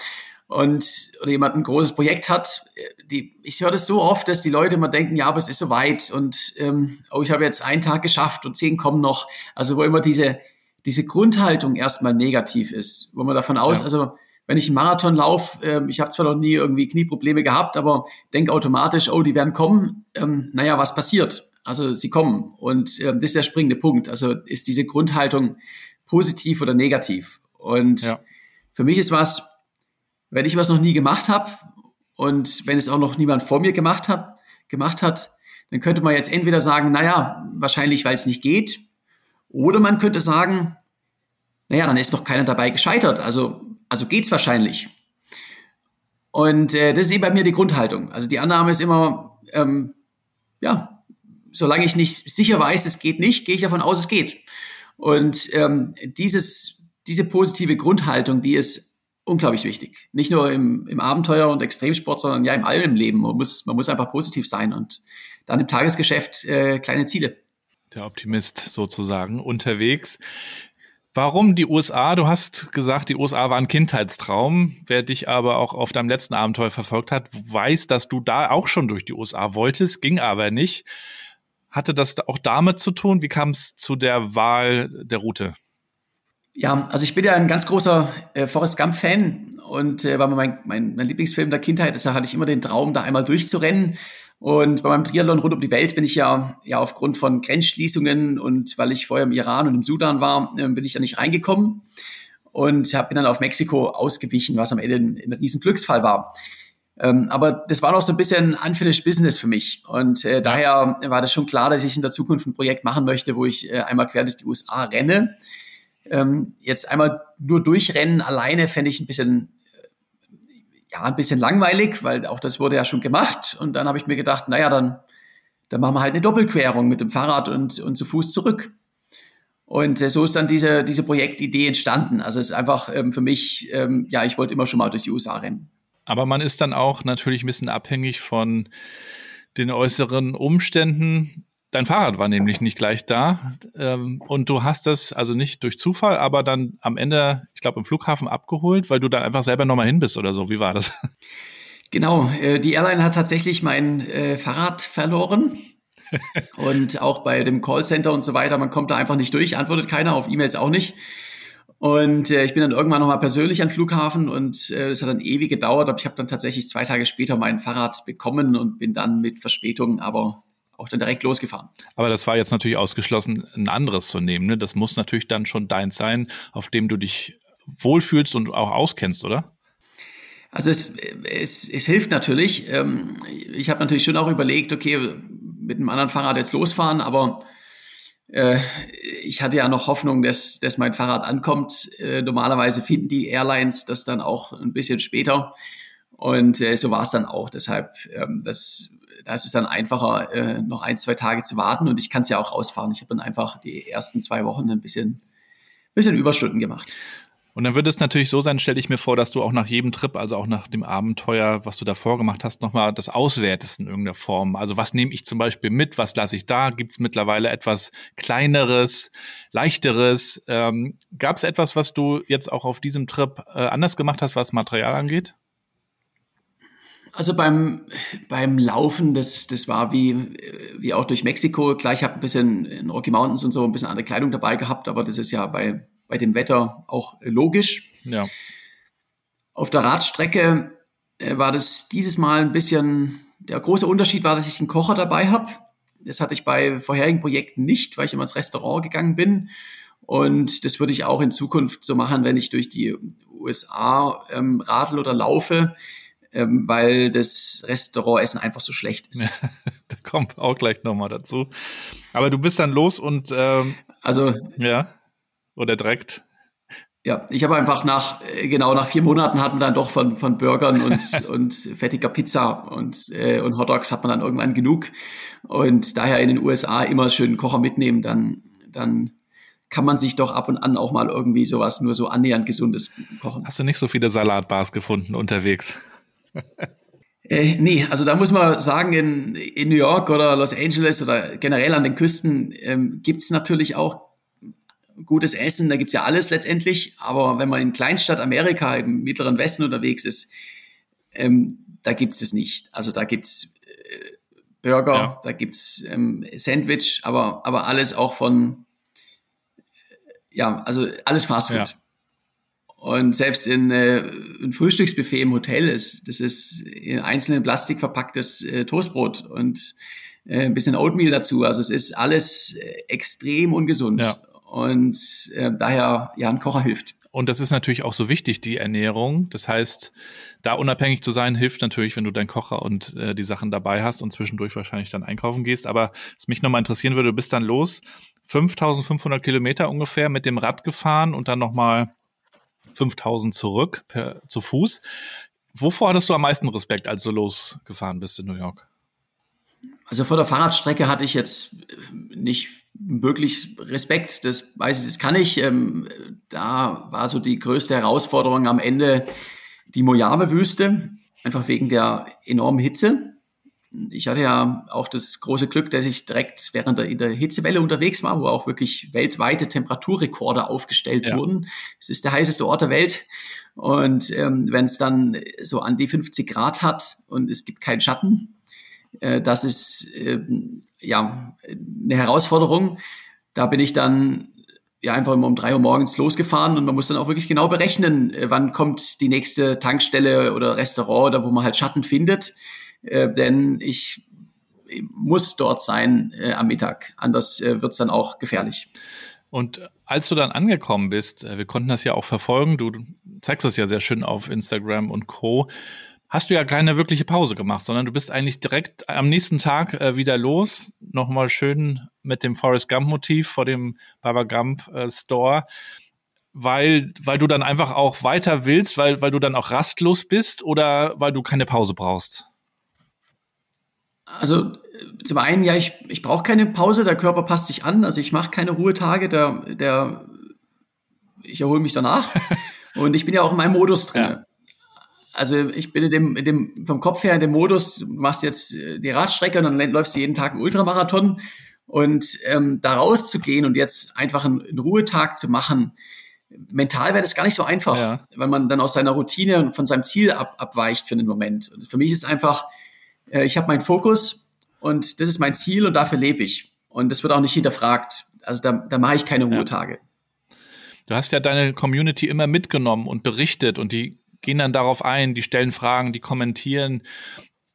und oder jemand ein großes Projekt hat. Die, ich höre das so oft, dass die Leute immer denken, ja, aber es ist so weit und ähm, oh, ich habe jetzt einen Tag geschafft und zehn kommen noch. Also wo immer diese diese Grundhaltung erstmal negativ ist, wo man davon aus, ja. also wenn ich einen Marathon laufe, äh, ich habe zwar noch nie irgendwie Knieprobleme gehabt, aber denke automatisch, oh, die werden kommen. Ähm, naja, was passiert? Also sie kommen. Und ähm, das ist der springende Punkt. Also ist diese Grundhaltung positiv oder negativ? Und ja. für mich ist was, wenn ich was noch nie gemacht habe und wenn es auch noch niemand vor mir gemacht hat, gemacht hat, dann könnte man jetzt entweder sagen, naja, wahrscheinlich, weil es nicht geht, oder man könnte sagen, naja, dann ist doch keiner dabei gescheitert, also, also geht's wahrscheinlich. Und äh, das ist eben bei mir die Grundhaltung. Also die Annahme ist immer, ähm, ja, solange ich nicht sicher weiß, es geht nicht, gehe ich davon aus, es geht. Und ähm, dieses, diese positive Grundhaltung, die ist unglaublich wichtig. Nicht nur im, im Abenteuer und Extremsport, sondern ja im allem Leben. Man muss, man muss einfach positiv sein und dann im Tagesgeschäft äh, kleine Ziele. Der Optimist sozusagen unterwegs. Warum die USA? Du hast gesagt, die USA war ein Kindheitstraum. Wer dich aber auch auf deinem letzten Abenteuer verfolgt hat, weiß, dass du da auch schon durch die USA wolltest, ging aber nicht. Hatte das auch damit zu tun? Wie kam es zu der Wahl der Route? Ja, also ich bin ja ein ganz großer äh, Forrest Gump-Fan und äh, war mein, mein, mein Lieblingsfilm der Kindheit. Deshalb hatte ich immer den Traum, da einmal durchzurennen. Und bei meinem Triathlon rund um die Welt bin ich ja, ja aufgrund von Grenzschließungen und weil ich vorher im Iran und im Sudan war, äh, bin ich da nicht reingekommen und hab, bin dann auf Mexiko ausgewichen, was am Ende ein, ein riesen Glücksfall war. Ähm, aber das war noch so ein bisschen unfinished Business für mich. Und äh, daher war das schon klar, dass ich in der Zukunft ein Projekt machen möchte, wo ich äh, einmal quer durch die USA renne. Ähm, jetzt einmal nur durchrennen alleine fände ich ein bisschen ja, ein bisschen langweilig, weil auch das wurde ja schon gemacht. Und dann habe ich mir gedacht, naja, dann, dann machen wir halt eine Doppelquerung mit dem Fahrrad und, und zu Fuß zurück. Und äh, so ist dann diese, diese Projektidee entstanden. Also es ist einfach ähm, für mich, ähm, ja, ich wollte immer schon mal durch die USA rennen. Aber man ist dann auch natürlich ein bisschen abhängig von den äußeren Umständen. Dein Fahrrad war nämlich nicht gleich da ähm, und du hast das also nicht durch Zufall, aber dann am Ende, ich glaube, im Flughafen abgeholt, weil du dann einfach selber nochmal hin bist oder so. Wie war das? Genau, äh, die Airline hat tatsächlich mein äh, Fahrrad verloren. und auch bei dem Callcenter und so weiter, man kommt da einfach nicht durch, antwortet keiner, auf E-Mails auch nicht. Und äh, ich bin dann irgendwann nochmal persönlich an den Flughafen und äh, das hat dann ewig gedauert, aber ich habe dann tatsächlich zwei Tage später mein Fahrrad bekommen und bin dann mit Verspätung, aber auch dann direkt losgefahren. Aber das war jetzt natürlich ausgeschlossen, ein anderes zu nehmen. Ne? Das muss natürlich dann schon deins sein, auf dem du dich wohlfühlst und auch auskennst, oder? Also es, es, es hilft natürlich. Ähm, ich habe natürlich schon auch überlegt, okay, mit einem anderen Fahrrad jetzt losfahren, aber äh, ich hatte ja noch Hoffnung, dass, dass mein Fahrrad ankommt. Äh, normalerweise finden die Airlines das dann auch ein bisschen später. Und äh, so war es dann auch. Deshalb, ähm, das da ist es dann einfacher, äh, noch ein, zwei Tage zu warten und ich kann es ja auch rausfahren. Ich habe dann einfach die ersten zwei Wochen ein bisschen, bisschen Überstunden gemacht. Und dann wird es natürlich so sein, stelle ich mir vor, dass du auch nach jedem Trip, also auch nach dem Abenteuer, was du davor gemacht hast, nochmal das auswertest in irgendeiner Form. Also was nehme ich zum Beispiel mit, was lasse ich da? Gibt es mittlerweile etwas Kleineres, Leichteres? Ähm, Gab es etwas, was du jetzt auch auf diesem Trip äh, anders gemacht hast, was Material angeht? Also beim, beim Laufen, das, das war wie, wie auch durch Mexiko. Klar, ich habe ein bisschen in Rocky Mountains und so ein bisschen andere Kleidung dabei gehabt, aber das ist ja bei, bei dem Wetter auch logisch. Ja. Auf der Radstrecke äh, war das dieses Mal ein bisschen, der große Unterschied war, dass ich einen Kocher dabei habe. Das hatte ich bei vorherigen Projekten nicht, weil ich immer ins Restaurant gegangen bin. Und das würde ich auch in Zukunft so machen, wenn ich durch die USA ähm, radel oder laufe ähm, weil das Restaurantessen einfach so schlecht ist. Da kommt auch gleich nochmal dazu. Aber du bist dann los und ähm, also ja oder direkt. Ja, ich habe einfach nach äh, genau nach vier Monaten hatten wir dann doch von von Burgern und und fettiger Pizza und äh, und Hotdogs hat man dann irgendwann genug und daher in den USA immer schön Kocher mitnehmen, dann dann kann man sich doch ab und an auch mal irgendwie sowas nur so annähernd gesundes kochen. Hast du nicht so viele Salatbars gefunden unterwegs? Äh, nee, also da muss man sagen, in, in New York oder Los Angeles oder generell an den Küsten ähm, es natürlich auch gutes Essen, da gibt es ja alles letztendlich, aber wenn man in Kleinstadt Amerika im Mittleren Westen unterwegs ist, ähm, da es es nicht. Also da gibt's äh, Burger, ja. da gibt's ähm, Sandwich, aber, aber alles auch von, ja, also alles Fast Food. Ja. Und selbst in äh, ein Frühstücksbuffet im Hotel ist, das ist in einzelnen Plastik verpacktes äh, Toastbrot und äh, ein bisschen Oatmeal dazu. Also es ist alles äh, extrem ungesund. Ja. und äh, daher ja ein Kocher hilft. Und das ist natürlich auch so wichtig, die Ernährung. Das heißt, da unabhängig zu sein, hilft natürlich, wenn du deinen Kocher und äh, die Sachen dabei hast und zwischendurch wahrscheinlich dann einkaufen gehst. Aber was mich nochmal interessieren würde, du bist dann los, 5500 Kilometer ungefähr mit dem Rad gefahren und dann nochmal 5000 zurück per, zu Fuß. Wovor hattest du am meisten Respekt, als du losgefahren bist in New York? Also vor der Fahrradstrecke hatte ich jetzt nicht wirklich Respekt, das weiß ich, das kann ich. Ähm, da war so die größte Herausforderung am Ende die Mojave-Wüste, einfach wegen der enormen Hitze. Ich hatte ja auch das große Glück, dass ich direkt während der, in der Hitzewelle unterwegs war, wo auch wirklich weltweite Temperaturrekorde aufgestellt ja. wurden. Es ist der heißeste Ort der Welt. Und ähm, wenn es dann so an die 50 Grad hat und es gibt keinen Schatten, äh, das ist äh, ja eine Herausforderung. Da bin ich dann ja einfach immer um drei Uhr morgens losgefahren und man muss dann auch wirklich genau berechnen, äh, wann kommt die nächste Tankstelle oder Restaurant oder wo man halt Schatten findet. Äh, denn ich muss dort sein äh, am Mittag. Anders äh, wird es dann auch gefährlich. Und als du dann angekommen bist, äh, wir konnten das ja auch verfolgen, du zeigst das ja sehr schön auf Instagram und Co hast du ja keine wirkliche Pause gemacht, sondern du bist eigentlich direkt am nächsten Tag äh, wieder los. Nochmal schön mit dem Forrest Gump Motiv vor dem Baba Gump äh, Store. Weil, weil du dann einfach auch weiter willst, weil, weil du dann auch rastlos bist oder weil du keine Pause brauchst? Also zum einen, ja, ich, ich brauche keine Pause, der Körper passt sich an, also ich mache keine Ruhetage, der, der ich erhole mich danach. Und ich bin ja auch in meinem Modus drin. Ja. Also ich bin in dem, in dem, vom Kopf her in dem Modus, du machst jetzt die Radstrecke und dann läufst du jeden Tag einen Ultramarathon. Und ähm, da rauszugehen und jetzt einfach einen, einen Ruhetag zu machen, mental wäre das gar nicht so einfach, ja. weil man dann aus seiner Routine und von seinem Ziel ab, abweicht für einen Moment. Und für mich ist einfach, äh, ich habe meinen Fokus und das ist mein Ziel und dafür lebe ich. Und das wird auch nicht hinterfragt. Also da, da mache ich keine Ruhetage. Ja. Du hast ja deine Community immer mitgenommen und berichtet und die gehen dann darauf ein, die stellen Fragen, die kommentieren.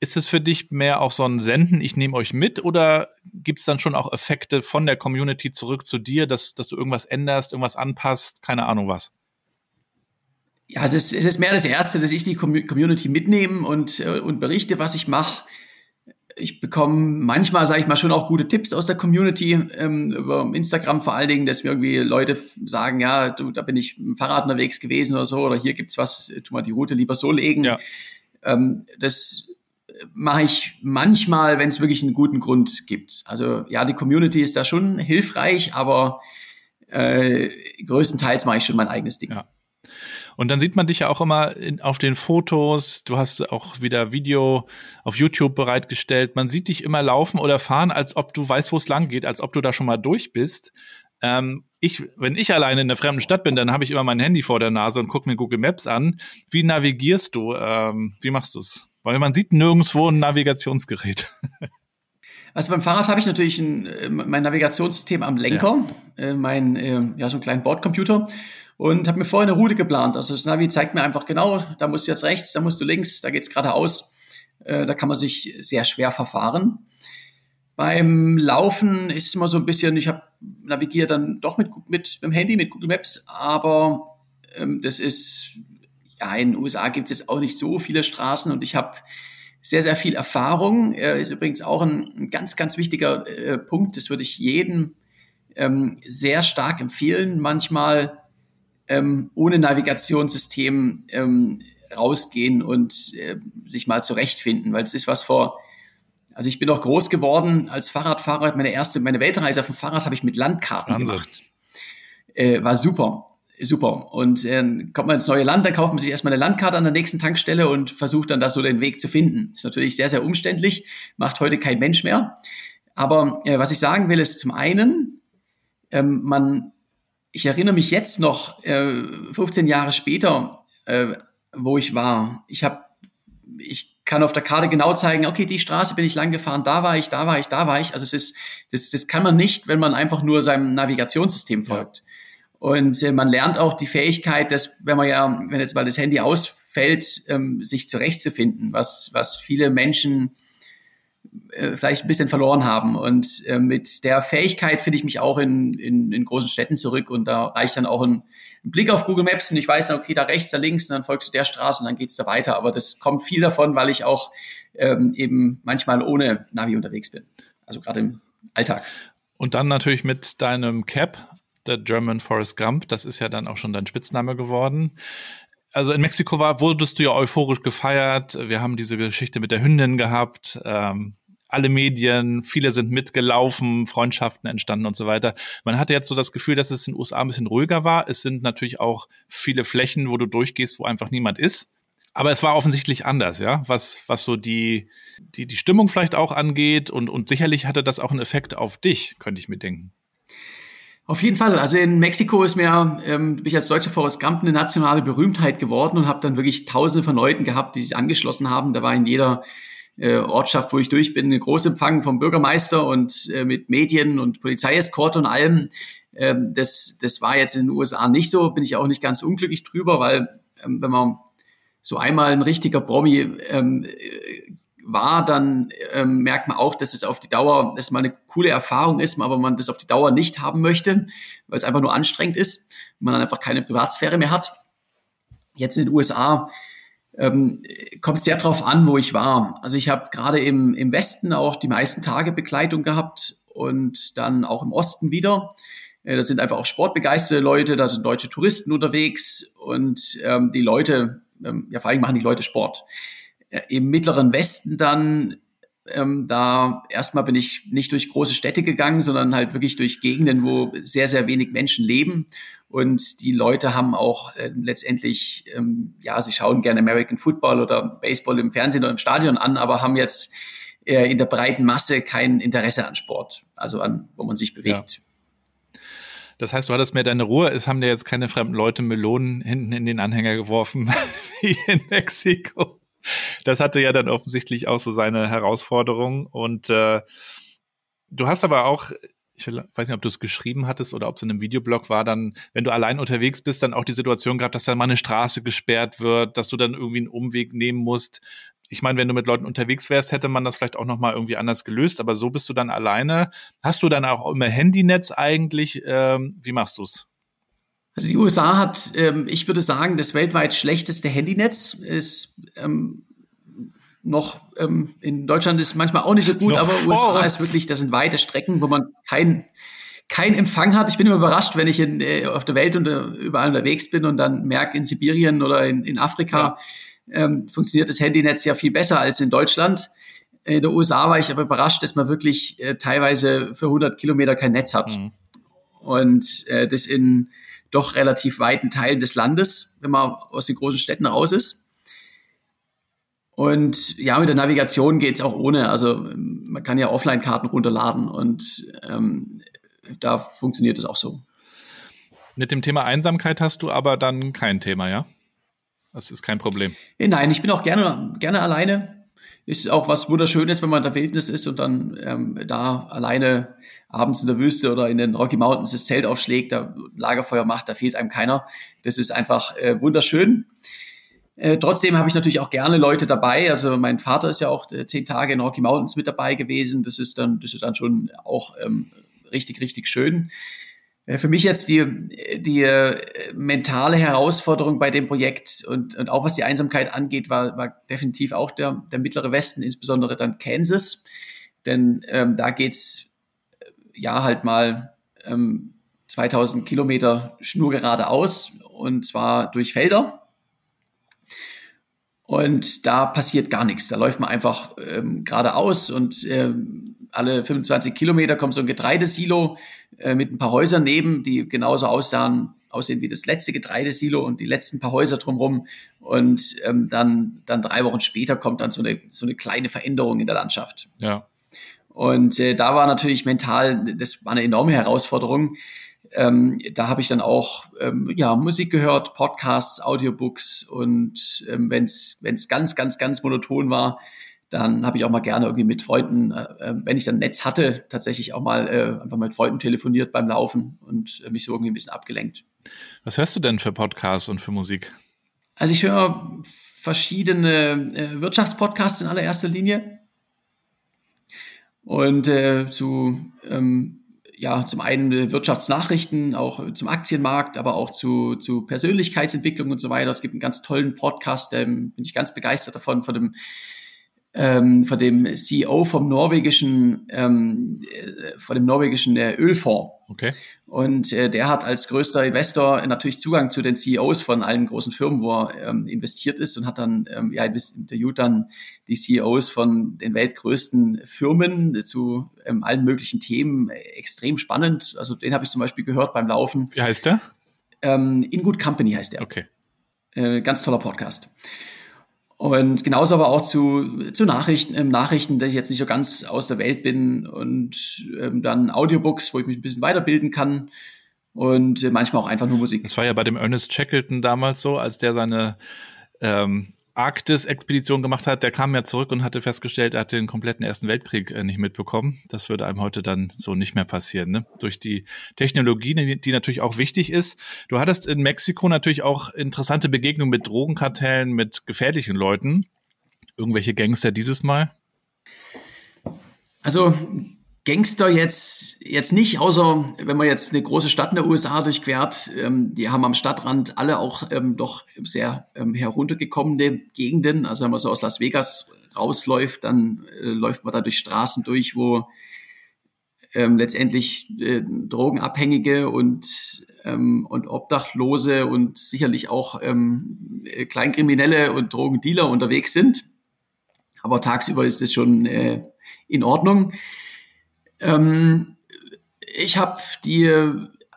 Ist es für dich mehr auch so ein Senden, ich nehme euch mit, oder gibt es dann schon auch Effekte von der Community zurück zu dir, dass, dass du irgendwas änderst, irgendwas anpasst, keine Ahnung was? Ja, es ist, es ist mehr das Erste, dass ich die Community mitnehme und, äh, und berichte, was ich mache ich bekomme manchmal, sage ich mal, schon auch gute Tipps aus der Community, ähm, über Instagram vor allen Dingen, dass mir irgendwie Leute sagen, ja, du, da bin ich dem Fahrrad unterwegs gewesen oder so, oder hier gibt's was, tu mal die Route lieber so legen. Ja. Ähm, das mache ich manchmal, wenn es wirklich einen guten Grund gibt. Also ja, die Community ist da schon hilfreich, aber äh, größtenteils mache ich schon mein eigenes Ding. Ja. Und dann sieht man dich ja auch immer in, auf den Fotos. Du hast auch wieder Video auf YouTube bereitgestellt. Man sieht dich immer laufen oder fahren, als ob du weißt, wo es lang geht, als ob du da schon mal durch bist. Ähm, ich, wenn ich alleine in einer fremden Stadt bin, dann habe ich immer mein Handy vor der Nase und gucke mir Google Maps an. Wie navigierst du? Ähm, wie machst du es? Weil man sieht nirgendwo ein Navigationsgerät. Also beim Fahrrad habe ich natürlich ein, äh, mein Navigationssystem am Lenker, ja. äh, mein äh, ja so einen kleinen Bordcomputer und habe mir vorher eine Route geplant. Also das Navi zeigt mir einfach genau, da musst du jetzt rechts, da musst du links, da geht's geradeaus. Äh, da kann man sich sehr schwer verfahren. Beim Laufen ist es immer so ein bisschen, ich habe navigiere dann doch mit, mit, mit dem Handy, mit Google Maps, aber ähm, das ist, ja, in den USA gibt es auch nicht so viele Straßen und ich habe sehr, sehr viel Erfahrung. Äh, ist übrigens auch ein, ein ganz, ganz wichtiger äh, Punkt. Das würde ich jedem ähm, sehr stark empfehlen. Manchmal ähm, ohne Navigationssystem ähm, rausgehen und äh, sich mal zurechtfinden, weil das ist was vor. Also ich bin auch groß geworden als Fahrradfahrer. Meine erste, meine Weltreise auf dem Fahrrad habe ich mit Landkarten Wahnsinn. gemacht. Äh, war super, super. Und äh, kommt man ins neue Land, dann kauft man sich erstmal eine Landkarte an der nächsten Tankstelle und versucht dann da so den Weg zu finden. Ist natürlich sehr, sehr umständlich, macht heute kein Mensch mehr. Aber äh, was ich sagen will, ist zum einen, ähm, man ich erinnere mich jetzt noch, äh, 15 Jahre später, äh, wo ich war. Ich habe, ich kann auf der Karte genau zeigen, okay, die Straße bin ich lang gefahren, da war ich, da war ich, da war ich. Also es ist, das, das kann man nicht, wenn man einfach nur seinem Navigationssystem folgt. Ja. Und äh, man lernt auch die Fähigkeit, dass, wenn man ja, wenn jetzt mal das Handy ausfällt, ähm, sich zurechtzufinden, was, was viele Menschen äh, vielleicht ein bisschen verloren haben. Und äh, mit der Fähigkeit finde ich mich auch in, in, in großen Städten zurück und da reicht dann auch ein, ein Blick auf Google Maps und ich weiß dann, okay, da rechts, da links und dann folgst du der Straße und dann geht's da weiter. Aber das kommt viel davon, weil ich auch ähm, eben manchmal ohne Navi unterwegs bin. Also gerade im Alltag. Und dann natürlich mit deinem Cap, der German Forest Gump, das ist ja dann auch schon dein Spitzname geworden also in Mexiko war, wurdest du ja euphorisch gefeiert. Wir haben diese Geschichte mit der Hündin gehabt. Ähm, alle Medien, viele sind mitgelaufen, Freundschaften entstanden und so weiter. Man hatte jetzt so das Gefühl, dass es in den USA ein bisschen ruhiger war. Es sind natürlich auch viele Flächen, wo du durchgehst, wo einfach niemand ist. Aber es war offensichtlich anders, ja, was, was so die, die, die Stimmung vielleicht auch angeht und, und sicherlich hatte das auch einen Effekt auf dich, könnte ich mir denken. Auf jeden Fall. Also in Mexiko ist mir, ähm, bin ich als deutscher Forrest Gump eine nationale Berühmtheit geworden und habe dann wirklich Tausende von Leuten gehabt, die sich angeschlossen haben. Da war in jeder äh, Ortschaft, wo ich durch bin, ein Großempfang vom Bürgermeister und äh, mit Medien und Polizeieskorte und allem. Ähm, das, das war jetzt in den USA nicht so. Bin ich auch nicht ganz unglücklich drüber, weil ähm, wenn man so einmal ein richtiger Promi ähm, war, dann ähm, merkt man auch, dass es auf die Dauer, dass mal eine coole Erfahrung ist, aber man das auf die Dauer nicht haben möchte, weil es einfach nur anstrengend ist, man dann einfach keine Privatsphäre mehr hat. Jetzt in den USA ähm, kommt es sehr drauf an, wo ich war. Also ich habe gerade im, im Westen auch die meisten Tage Begleitung gehabt und dann auch im Osten wieder. Äh, das sind einfach auch sportbegeisterte Leute, da sind deutsche Touristen unterwegs und ähm, die Leute, ähm, ja vor allem machen die Leute Sport. Im mittleren Westen dann, ähm, da erstmal bin ich nicht durch große Städte gegangen, sondern halt wirklich durch Gegenden, wo sehr, sehr wenig Menschen leben. Und die Leute haben auch äh, letztendlich, ähm, ja, sie schauen gerne American Football oder Baseball im Fernsehen oder im Stadion an, aber haben jetzt äh, in der breiten Masse kein Interesse an Sport, also an, wo man sich bewegt. Ja. Das heißt, du hattest mehr deine Ruhe. Es haben dir jetzt keine fremden Leute Melonen hinten in den Anhänger geworfen, wie in Mexiko das hatte ja dann offensichtlich auch so seine Herausforderung. Und äh, du hast aber auch, ich weiß nicht, ob du es geschrieben hattest oder ob es in einem Videoblog war, dann, wenn du allein unterwegs bist, dann auch die Situation gehabt, dass dann mal eine Straße gesperrt wird, dass du dann irgendwie einen Umweg nehmen musst. Ich meine, wenn du mit Leuten unterwegs wärst, hätte man das vielleicht auch nochmal irgendwie anders gelöst, aber so bist du dann alleine. Hast du dann auch immer Handynetz eigentlich? Ähm, wie machst du's? Also die USA hat, ähm, ich würde sagen, das weltweit schlechteste Handynetz. Ist ähm, noch ähm, in Deutschland ist manchmal auch nicht so gut, noch aber USA ist wirklich, das sind weite Strecken, wo man kein kein Empfang hat. Ich bin immer überrascht, wenn ich in, äh, auf der Welt und überall unterwegs bin und dann merke, in Sibirien oder in, in Afrika ja. ähm, funktioniert das Handynetz ja viel besser als in Deutschland. In der USA war ich aber überrascht, dass man wirklich äh, teilweise für 100 Kilometer kein Netz hat. Mhm. Und äh, das in doch relativ weiten Teilen des Landes, wenn man aus den großen Städten raus ist. Und ja, mit der Navigation geht's auch ohne. Also man kann ja Offline-Karten runterladen und ähm, da funktioniert es auch so. Mit dem Thema Einsamkeit hast du aber dann kein Thema, ja? Das ist kein Problem. Nein, ich bin auch gerne, gerne alleine ist auch was Wunderschönes, wenn man in der Wildnis ist und dann ähm, da alleine abends in der Wüste oder in den Rocky Mountains das Zelt aufschlägt, da Lagerfeuer macht, da fehlt einem keiner. Das ist einfach äh, wunderschön. Äh, trotzdem habe ich natürlich auch gerne Leute dabei. Also mein Vater ist ja auch äh, zehn Tage in Rocky Mountains mit dabei gewesen. Das ist dann, das ist dann schon auch ähm, richtig, richtig schön. Äh, für mich jetzt die, die äh, mentale Herausforderung bei dem Projekt und, und auch was die Einsamkeit angeht, war, war definitiv auch der, der mittlere Westen, insbesondere dann Kansas. Denn ähm, da geht's äh, ja halt mal ähm, 2000 Kilometer schnurgeradeaus und zwar durch Felder. Und da passiert gar nichts. Da läuft man einfach ähm, geradeaus und ähm, alle 25 Kilometer kommt so ein Getreidesilo äh, mit ein paar Häusern neben, die genauso aussahen, aussehen wie das letzte Getreidesilo und die letzten paar Häuser drumherum. Und ähm, dann, dann drei Wochen später kommt dann so eine, so eine kleine Veränderung in der Landschaft. Ja. Und äh, da war natürlich mental, das war eine enorme Herausforderung. Ähm, da habe ich dann auch ähm, ja, Musik gehört, Podcasts, Audiobooks und ähm, wenn es ganz, ganz, ganz monoton war, dann habe ich auch mal gerne irgendwie mit Freunden, äh, äh, wenn ich dann Netz hatte, tatsächlich auch mal äh, einfach mit Freunden telefoniert beim Laufen und äh, mich so irgendwie ein bisschen abgelenkt. Was hörst du denn für Podcasts und für Musik? Also ich höre verschiedene äh, Wirtschaftspodcasts in allererster Linie. und äh, zu ähm, ja, zum einen Wirtschaftsnachrichten, auch zum Aktienmarkt, aber auch zu, zu Persönlichkeitsentwicklung und so weiter. Es gibt einen ganz tollen Podcast, ähm, bin ich ganz begeistert davon, von dem ähm, von dem CEO vom norwegischen, ähm, äh, von dem norwegischen äh, Ölfonds. Okay. Und äh, der hat als größter Investor natürlich Zugang zu den CEOs von allen großen Firmen, wo er ähm, investiert ist und hat dann ähm, ja, interviewt dann die CEOs von den weltgrößten Firmen zu ähm, allen möglichen Themen. Extrem spannend. Also den habe ich zum Beispiel gehört beim Laufen. Wie heißt der? Ähm, In Good Company heißt der. Okay. Äh, ganz toller Podcast. Und genauso aber auch zu, zu Nachrichten, ähm, Nachrichten, dass ich jetzt nicht so ganz aus der Welt bin und ähm, dann Audiobooks, wo ich mich ein bisschen weiterbilden kann und äh, manchmal auch einfach nur Musik. Das war ja bei dem Ernest Shackleton damals so, als der seine ähm, Arktis-Expedition gemacht hat, der kam ja zurück und hatte festgestellt, er hatte den kompletten Ersten Weltkrieg äh, nicht mitbekommen. Das würde einem heute dann so nicht mehr passieren, ne? Durch die Technologie, die natürlich auch wichtig ist. Du hattest in Mexiko natürlich auch interessante Begegnungen mit Drogenkartellen, mit gefährlichen Leuten. Irgendwelche Gangster dieses Mal? Also Gangster jetzt, jetzt nicht, außer wenn man jetzt eine große Stadt in der USA durchquert, ähm, die haben am Stadtrand alle auch ähm, doch sehr ähm, heruntergekommene Gegenden. Also wenn man so aus Las Vegas rausläuft, dann äh, läuft man da durch Straßen durch, wo ähm, letztendlich äh, Drogenabhängige und, ähm, und Obdachlose und sicherlich auch ähm, Kleinkriminelle und Drogendealer unterwegs sind. Aber tagsüber ist es schon äh, in Ordnung. Ähm, ich habe die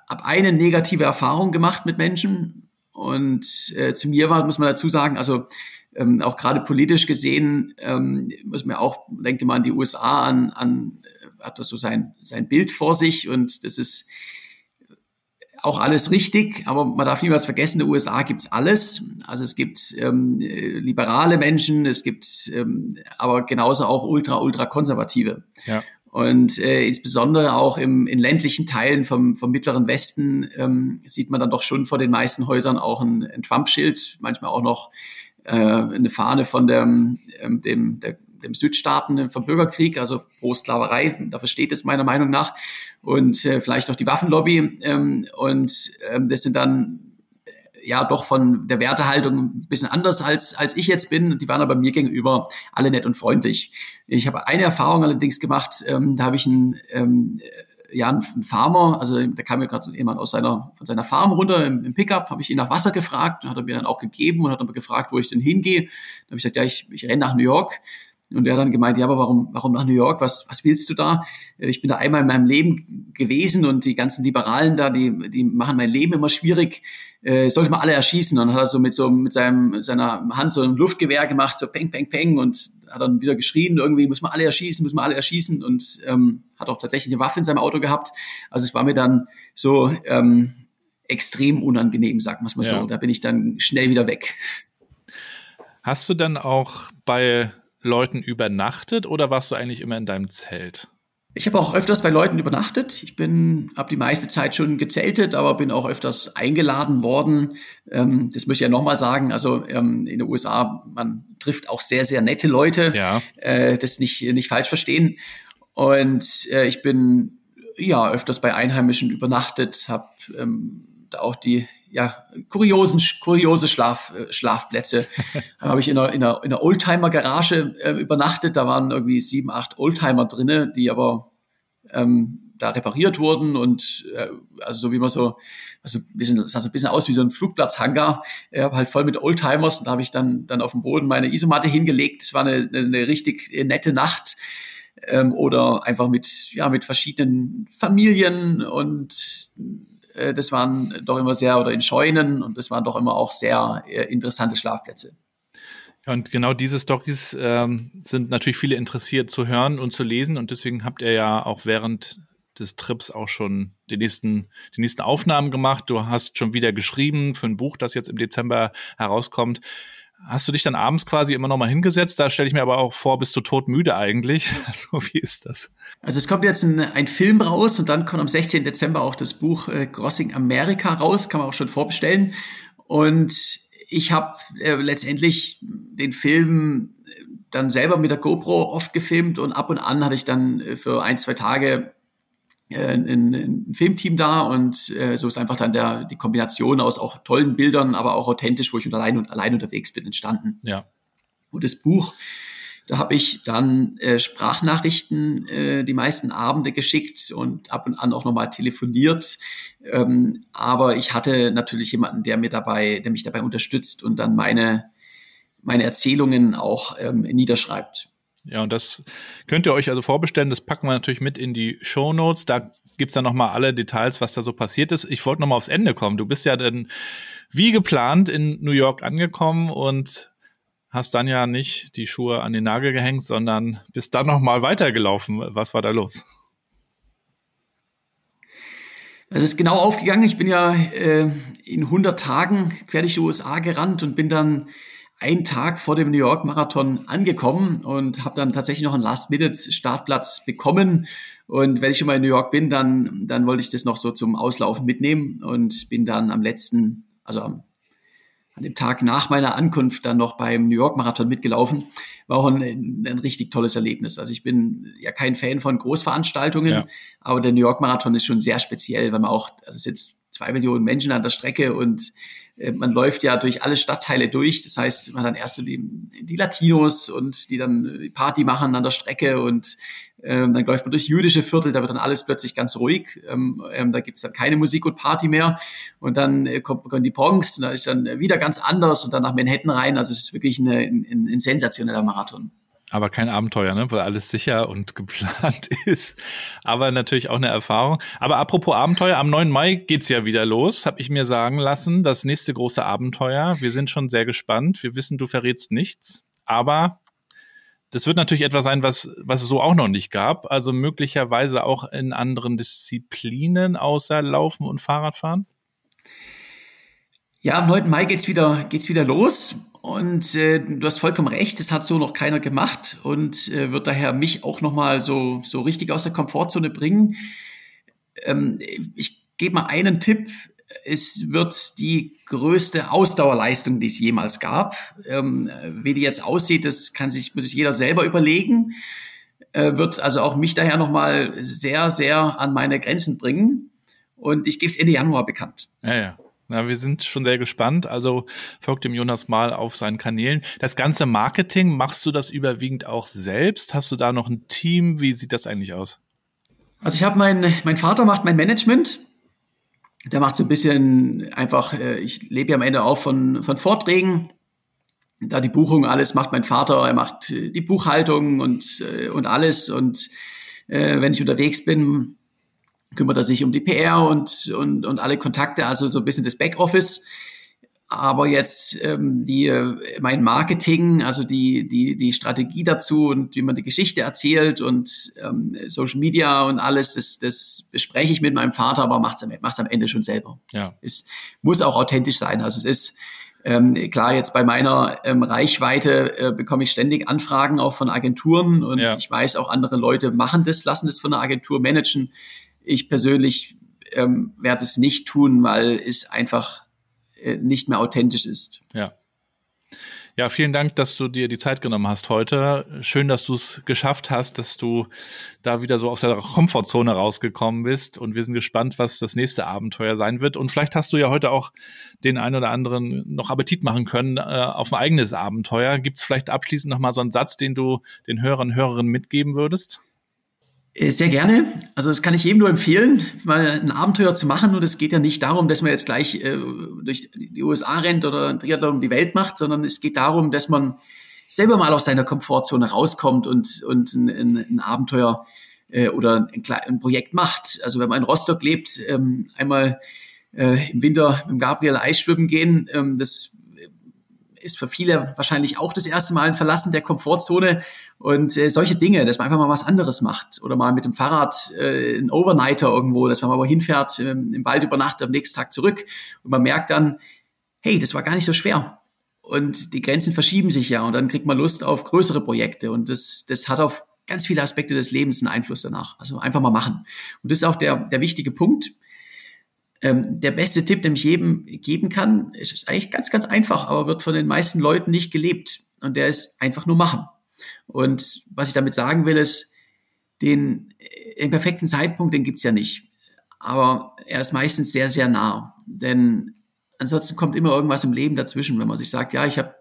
ab eine negative Erfahrung gemacht mit Menschen und äh, zu mir war, muss man dazu sagen, also ähm, auch gerade politisch gesehen, ähm, muss man auch, denkt man an die USA, an, an hat das so sein, sein Bild vor sich und das ist auch alles richtig, aber man darf niemals vergessen, in den USA gibt's alles. Also es gibt ähm, liberale Menschen, es gibt ähm, aber genauso auch ultra, ultra konservative. Ja. Und äh, insbesondere auch im, in ländlichen Teilen vom, vom mittleren Westen ähm, sieht man dann doch schon vor den meisten Häusern auch ein, ein Trump-Schild, manchmal auch noch äh, eine Fahne von dem, ähm, dem, der, dem Südstaaten vom Bürgerkrieg, also pro Sklaverei, dafür steht es meiner Meinung nach, und äh, vielleicht auch die Waffenlobby. Ähm, und ähm, das sind dann ja doch von der Wertehaltung ein bisschen anders als, als ich jetzt bin. Die waren aber mir gegenüber alle nett und freundlich. Ich habe eine Erfahrung allerdings gemacht, ähm, da habe ich einen, ähm, ja, einen Farmer, also da kam mir gerade jemand aus seiner, von seiner Farm runter im, im Pickup, habe ich ihn nach Wasser gefragt, hat er mir dann auch gegeben und hat dann gefragt, wo ich denn hingehe. Dann habe ich gesagt, ja, ich, ich renne nach New York. Und er hat dann gemeint, ja, aber warum, warum nach New York? Was, was willst du da? Ich bin da einmal in meinem Leben gewesen und die ganzen Liberalen da, die, die machen mein Leben immer schwierig. Äh, sollte man alle erschießen. Und dann hat er so mit so, mit seinem, seiner Hand so ein Luftgewehr gemacht, so peng, peng, peng und hat dann wieder geschrien, irgendwie muss man alle erschießen, muss man alle erschießen und ähm, hat auch tatsächlich eine Waffe in seinem Auto gehabt. Also es war mir dann so ähm, extrem unangenehm, sagen wir es mal ja. so. Da bin ich dann schnell wieder weg. Hast du dann auch bei Leuten übernachtet oder warst du eigentlich immer in deinem Zelt? Ich habe auch öfters bei Leuten übernachtet. Ich bin, habe die meiste Zeit schon gezeltet, aber bin auch öfters eingeladen worden. Ähm, das möchte ich ja nochmal sagen. Also ähm, in den USA, man trifft auch sehr, sehr nette Leute. Ja. Äh, das nicht, nicht falsch verstehen. Und äh, ich bin ja öfters bei Einheimischen übernachtet, habe ähm, da auch die ja, kuriosen, kuriose Schlaf, äh, Schlafplätze. da habe ich in einer, in einer, in einer Oldtimer-Garage äh, übernachtet. Da waren irgendwie sieben, acht Oldtimer drinne, die aber ähm, da repariert wurden und äh, also so wie man so, also ein bisschen, das sah so ein bisschen aus wie so ein Flugplatzhangar, äh, halt voll mit Oldtimers und da habe ich dann, dann auf dem Boden meine Isomatte hingelegt. Es war eine, eine, eine richtig nette Nacht ähm, oder einfach mit, ja, mit verschiedenen Familien und äh, das waren doch immer sehr, oder in Scheunen und das waren doch immer auch sehr äh, interessante Schlafplätze. Und genau diese Stories ähm, sind natürlich viele interessiert zu hören und zu lesen und deswegen habt ihr ja auch während des Trips auch schon die nächsten, die nächsten Aufnahmen gemacht. Du hast schon wieder geschrieben für ein Buch, das jetzt im Dezember herauskommt. Hast du dich dann abends quasi immer noch mal hingesetzt? Da stelle ich mir aber auch vor, bist du todmüde eigentlich. Also wie ist das? Also es kommt jetzt ein, ein, Film raus und dann kommt am 16. Dezember auch das Buch äh, Crossing America raus, kann man auch schon vorbestellen. Und ich habe äh, letztendlich den Film dann selber mit der GoPro oft gefilmt und ab und an hatte ich dann äh, für ein, zwei Tage äh, ein, ein Filmteam da und äh, so ist einfach dann der, die Kombination aus auch tollen Bildern, aber auch authentisch, wo ich allein und allein unterwegs bin, entstanden. Ja. Und das Buch, da habe ich dann äh, Sprachnachrichten äh, die meisten Abende geschickt und ab und an auch nochmal telefoniert. Ähm, aber ich hatte natürlich jemanden, der mir dabei, der mich dabei unterstützt und dann meine meine Erzählungen auch ähm, niederschreibt. Ja, und das könnt ihr euch also vorbestellen. Das packen wir natürlich mit in die Show Notes. Da gibt's dann nochmal alle Details, was da so passiert ist. Ich wollte nochmal aufs Ende kommen. Du bist ja dann wie geplant in New York angekommen und hast dann ja nicht die Schuhe an den Nagel gehängt, sondern bist dann nochmal weitergelaufen. Was war da los? Es ist genau aufgegangen. Ich bin ja äh, in 100 Tagen quer durch die USA gerannt und bin dann einen Tag vor dem New York Marathon angekommen und habe dann tatsächlich noch einen Last-Minute-Startplatz bekommen. Und wenn ich schon mal in New York bin, dann, dann wollte ich das noch so zum Auslaufen mitnehmen und bin dann am letzten, also am, an dem Tag nach meiner Ankunft dann noch beim New York Marathon mitgelaufen. War auch ein, ein richtig tolles Erlebnis. Also ich bin ja kein Fan von Großveranstaltungen, ja. aber der New York Marathon ist schon sehr speziell, weil man auch, also es jetzt zwei Millionen Menschen an der Strecke und man läuft ja durch alle Stadtteile durch. Das heißt, man dann erst die, Latinos und die dann Party machen an der Strecke und ähm, dann läuft man durch jüdische Viertel, da wird dann alles plötzlich ganz ruhig. Ähm, ähm, da gibt's dann keine Musik und Party mehr. Und dann äh, kommt man die Bronx, und da ist dann wieder ganz anders und dann nach Manhattan rein. Also es ist wirklich eine, ein, ein sensationeller Marathon aber kein Abenteuer, ne? weil alles sicher und geplant ist. Aber natürlich auch eine Erfahrung. Aber apropos Abenteuer, am 9. Mai geht's ja wieder los, habe ich mir sagen lassen. Das nächste große Abenteuer. Wir sind schon sehr gespannt. Wir wissen, du verrätst nichts. Aber das wird natürlich etwas sein, was, was es so auch noch nicht gab. Also möglicherweise auch in anderen Disziplinen außer Laufen und Fahrradfahren. Ja, am 9. Mai geht's wieder, geht's wieder los. Und äh, du hast vollkommen recht, das hat so noch keiner gemacht und äh, wird daher mich auch nochmal so, so richtig aus der Komfortzone bringen. Ähm, ich gebe mal einen Tipp. Es wird die größte Ausdauerleistung, die es jemals gab. Ähm, wie die jetzt aussieht, das kann sich, muss sich jeder selber überlegen. Äh, wird also auch mich daher nochmal sehr, sehr an meine Grenzen bringen. Und ich gebe es Ende Januar bekannt. Ja, ja. Na, wir sind schon sehr gespannt. Also folgt dem Jonas mal auf seinen Kanälen. Das ganze Marketing, machst du das überwiegend auch selbst? Hast du da noch ein Team? Wie sieht das eigentlich aus? Also ich habe mein, mein Vater macht mein Management. Der macht so ein bisschen einfach, äh, ich lebe ja am Ende auch von, von Vorträgen. Da die Buchung, alles macht mein Vater. Er macht äh, die Buchhaltung und, äh, und alles. Und äh, wenn ich unterwegs bin, kümmert er sich um die PR und, und, und alle Kontakte, also so ein bisschen das Backoffice. Aber jetzt ähm, die, mein Marketing, also die, die, die Strategie dazu und wie man die Geschichte erzählt und ähm, Social Media und alles, das, das bespreche ich mit meinem Vater, aber macht's am, macht's am Ende schon selber. Ja. Es muss auch authentisch sein. Also es ist ähm, klar, jetzt bei meiner ähm, Reichweite äh, bekomme ich ständig Anfragen auch von Agenturen und ja. ich weiß auch andere Leute machen das, lassen das von einer Agentur managen. Ich persönlich ähm, werde es nicht tun, weil es einfach äh, nicht mehr authentisch ist. Ja. Ja, vielen Dank, dass du dir die Zeit genommen hast heute. Schön, dass du es geschafft hast, dass du da wieder so aus der Komfortzone rausgekommen bist. Und wir sind gespannt, was das nächste Abenteuer sein wird. Und vielleicht hast du ja heute auch den einen oder anderen noch Appetit machen können äh, auf ein eigenes Abenteuer. Gibt es vielleicht abschließend noch mal so einen Satz, den du den Hörern und Hörerinnen mitgeben würdest? Äh, sehr gerne. Also das kann ich jedem nur empfehlen, mal ein Abenteuer zu machen. Nur das geht ja nicht darum, dass man jetzt gleich äh, durch die USA rennt oder ein Triathlon um die Welt macht, sondern es geht darum, dass man selber mal aus seiner Komfortzone rauskommt und, und ein, ein, ein Abenteuer äh, oder ein, ein, Projekt macht. Also wenn man in Rostock lebt, ähm, einmal äh, im Winter mit Gabriel Eisschwimmen gehen, ähm, das ist für viele wahrscheinlich auch das erste Mal ein Verlassen der Komfortzone und äh, solche Dinge, dass man einfach mal was anderes macht oder mal mit dem Fahrrad äh, ein Overnighter irgendwo, dass man mal wohin fährt, äh, im Wald übernachtet, am nächsten Tag zurück und man merkt dann, hey, das war gar nicht so schwer. Und die Grenzen verschieben sich ja und dann kriegt man Lust auf größere Projekte und das, das hat auf ganz viele Aspekte des Lebens einen Einfluss danach. Also einfach mal machen. Und das ist auch der, der wichtige Punkt. Ähm, der beste Tipp, den ich jedem geben kann, ist eigentlich ganz, ganz einfach, aber wird von den meisten Leuten nicht gelebt. Und der ist einfach nur machen. Und was ich damit sagen will, ist, den, den perfekten Zeitpunkt, den gibt's ja nicht. Aber er ist meistens sehr, sehr nah. Denn ansonsten kommt immer irgendwas im Leben dazwischen, wenn man sich sagt, ja, ich habe,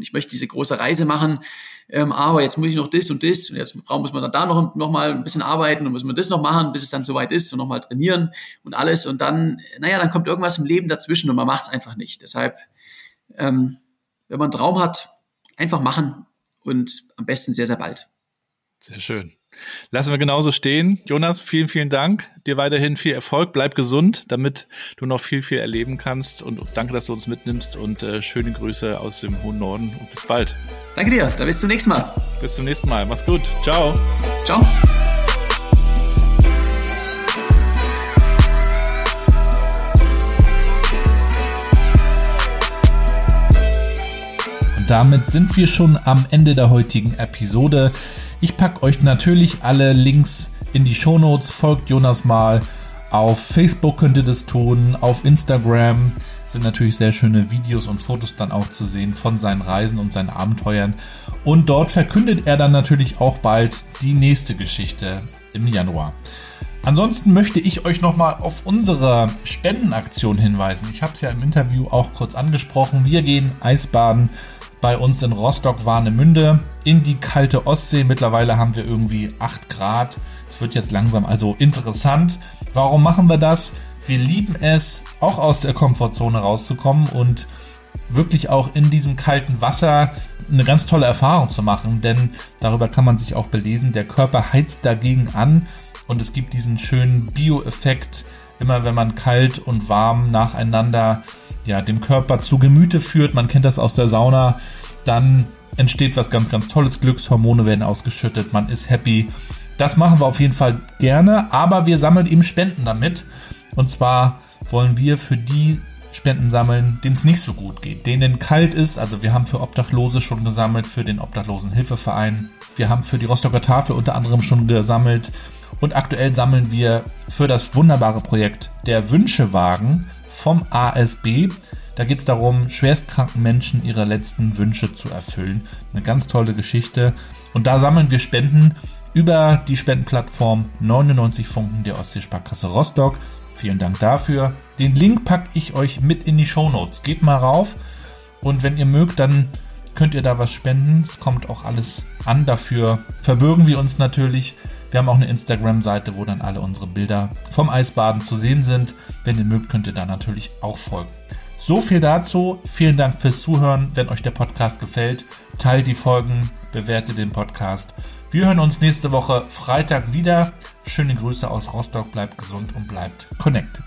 ich möchte diese große Reise machen, ähm, aber jetzt muss ich noch das und das und jetzt muss man dann da noch, noch mal ein bisschen arbeiten und muss man das noch machen, bis es dann soweit ist und noch mal trainieren und alles und dann, naja, dann kommt irgendwas im Leben dazwischen und man macht es einfach nicht. Deshalb, ähm, wenn man einen Traum hat, einfach machen und am besten sehr, sehr bald. Sehr schön. Lassen wir genauso stehen. Jonas, vielen, vielen Dank. Dir weiterhin viel Erfolg. Bleib gesund, damit du noch viel, viel erleben kannst. Und danke, dass du uns mitnimmst. Und äh, schöne Grüße aus dem hohen Norden. Und bis bald. Danke dir. Dann bis zum nächsten Mal. Bis zum nächsten Mal. Mach's gut. Ciao. Ciao. Und damit sind wir schon am Ende der heutigen Episode. Ich packe euch natürlich alle Links in die Shownotes. Folgt Jonas mal. Auf Facebook könnt ihr das tun. Auf Instagram sind natürlich sehr schöne Videos und Fotos dann auch zu sehen von seinen Reisen und seinen Abenteuern. Und dort verkündet er dann natürlich auch bald die nächste Geschichte im Januar. Ansonsten möchte ich euch nochmal auf unsere Spendenaktion hinweisen. Ich habe es ja im Interview auch kurz angesprochen. Wir gehen Eisbaden bei uns in Rostock-Warnemünde in die kalte Ostsee. Mittlerweile haben wir irgendwie 8 Grad. Es wird jetzt langsam also interessant. Warum machen wir das? Wir lieben es, auch aus der Komfortzone rauszukommen und wirklich auch in diesem kalten Wasser eine ganz tolle Erfahrung zu machen, denn darüber kann man sich auch belesen. Der Körper heizt dagegen an und es gibt diesen schönen Bio-Effekt, immer wenn man kalt und warm nacheinander ja, dem Körper zu Gemüte führt. Man kennt das aus der Sauna. Dann entsteht was ganz, ganz Tolles. Glückshormone werden ausgeschüttet. Man ist happy. Das machen wir auf jeden Fall gerne, aber wir sammeln eben Spenden damit. Und zwar wollen wir für die Spenden sammeln, denen es nicht so gut geht, denen kalt ist. Also wir haben für Obdachlose schon gesammelt, für den Obdachlosenhilfeverein. Wir haben für die Rostocker Tafel unter anderem schon gesammelt. Und aktuell sammeln wir für das wunderbare Projekt der Wünschewagen vom ASB. Da geht es darum, schwerstkranken Menschen ihre letzten Wünsche zu erfüllen. Eine ganz tolle Geschichte. Und da sammeln wir Spenden über die Spendenplattform 99 Funken der Ostseesparkasse Rostock. Vielen Dank dafür. Den Link packe ich euch mit in die Show Notes. Geht mal rauf und wenn ihr mögt, dann könnt ihr da was spenden. Es kommt auch alles an. Dafür verbürgen wir uns natürlich. Wir haben auch eine Instagram-Seite, wo dann alle unsere Bilder vom Eisbaden zu sehen sind. Wenn ihr mögt, könnt ihr da natürlich auch folgen. So viel dazu. Vielen Dank fürs Zuhören. Wenn euch der Podcast gefällt, teilt die Folgen, bewertet den Podcast. Wir hören uns nächste Woche Freitag wieder. Schöne Grüße aus Rostock. Bleibt gesund und bleibt connected.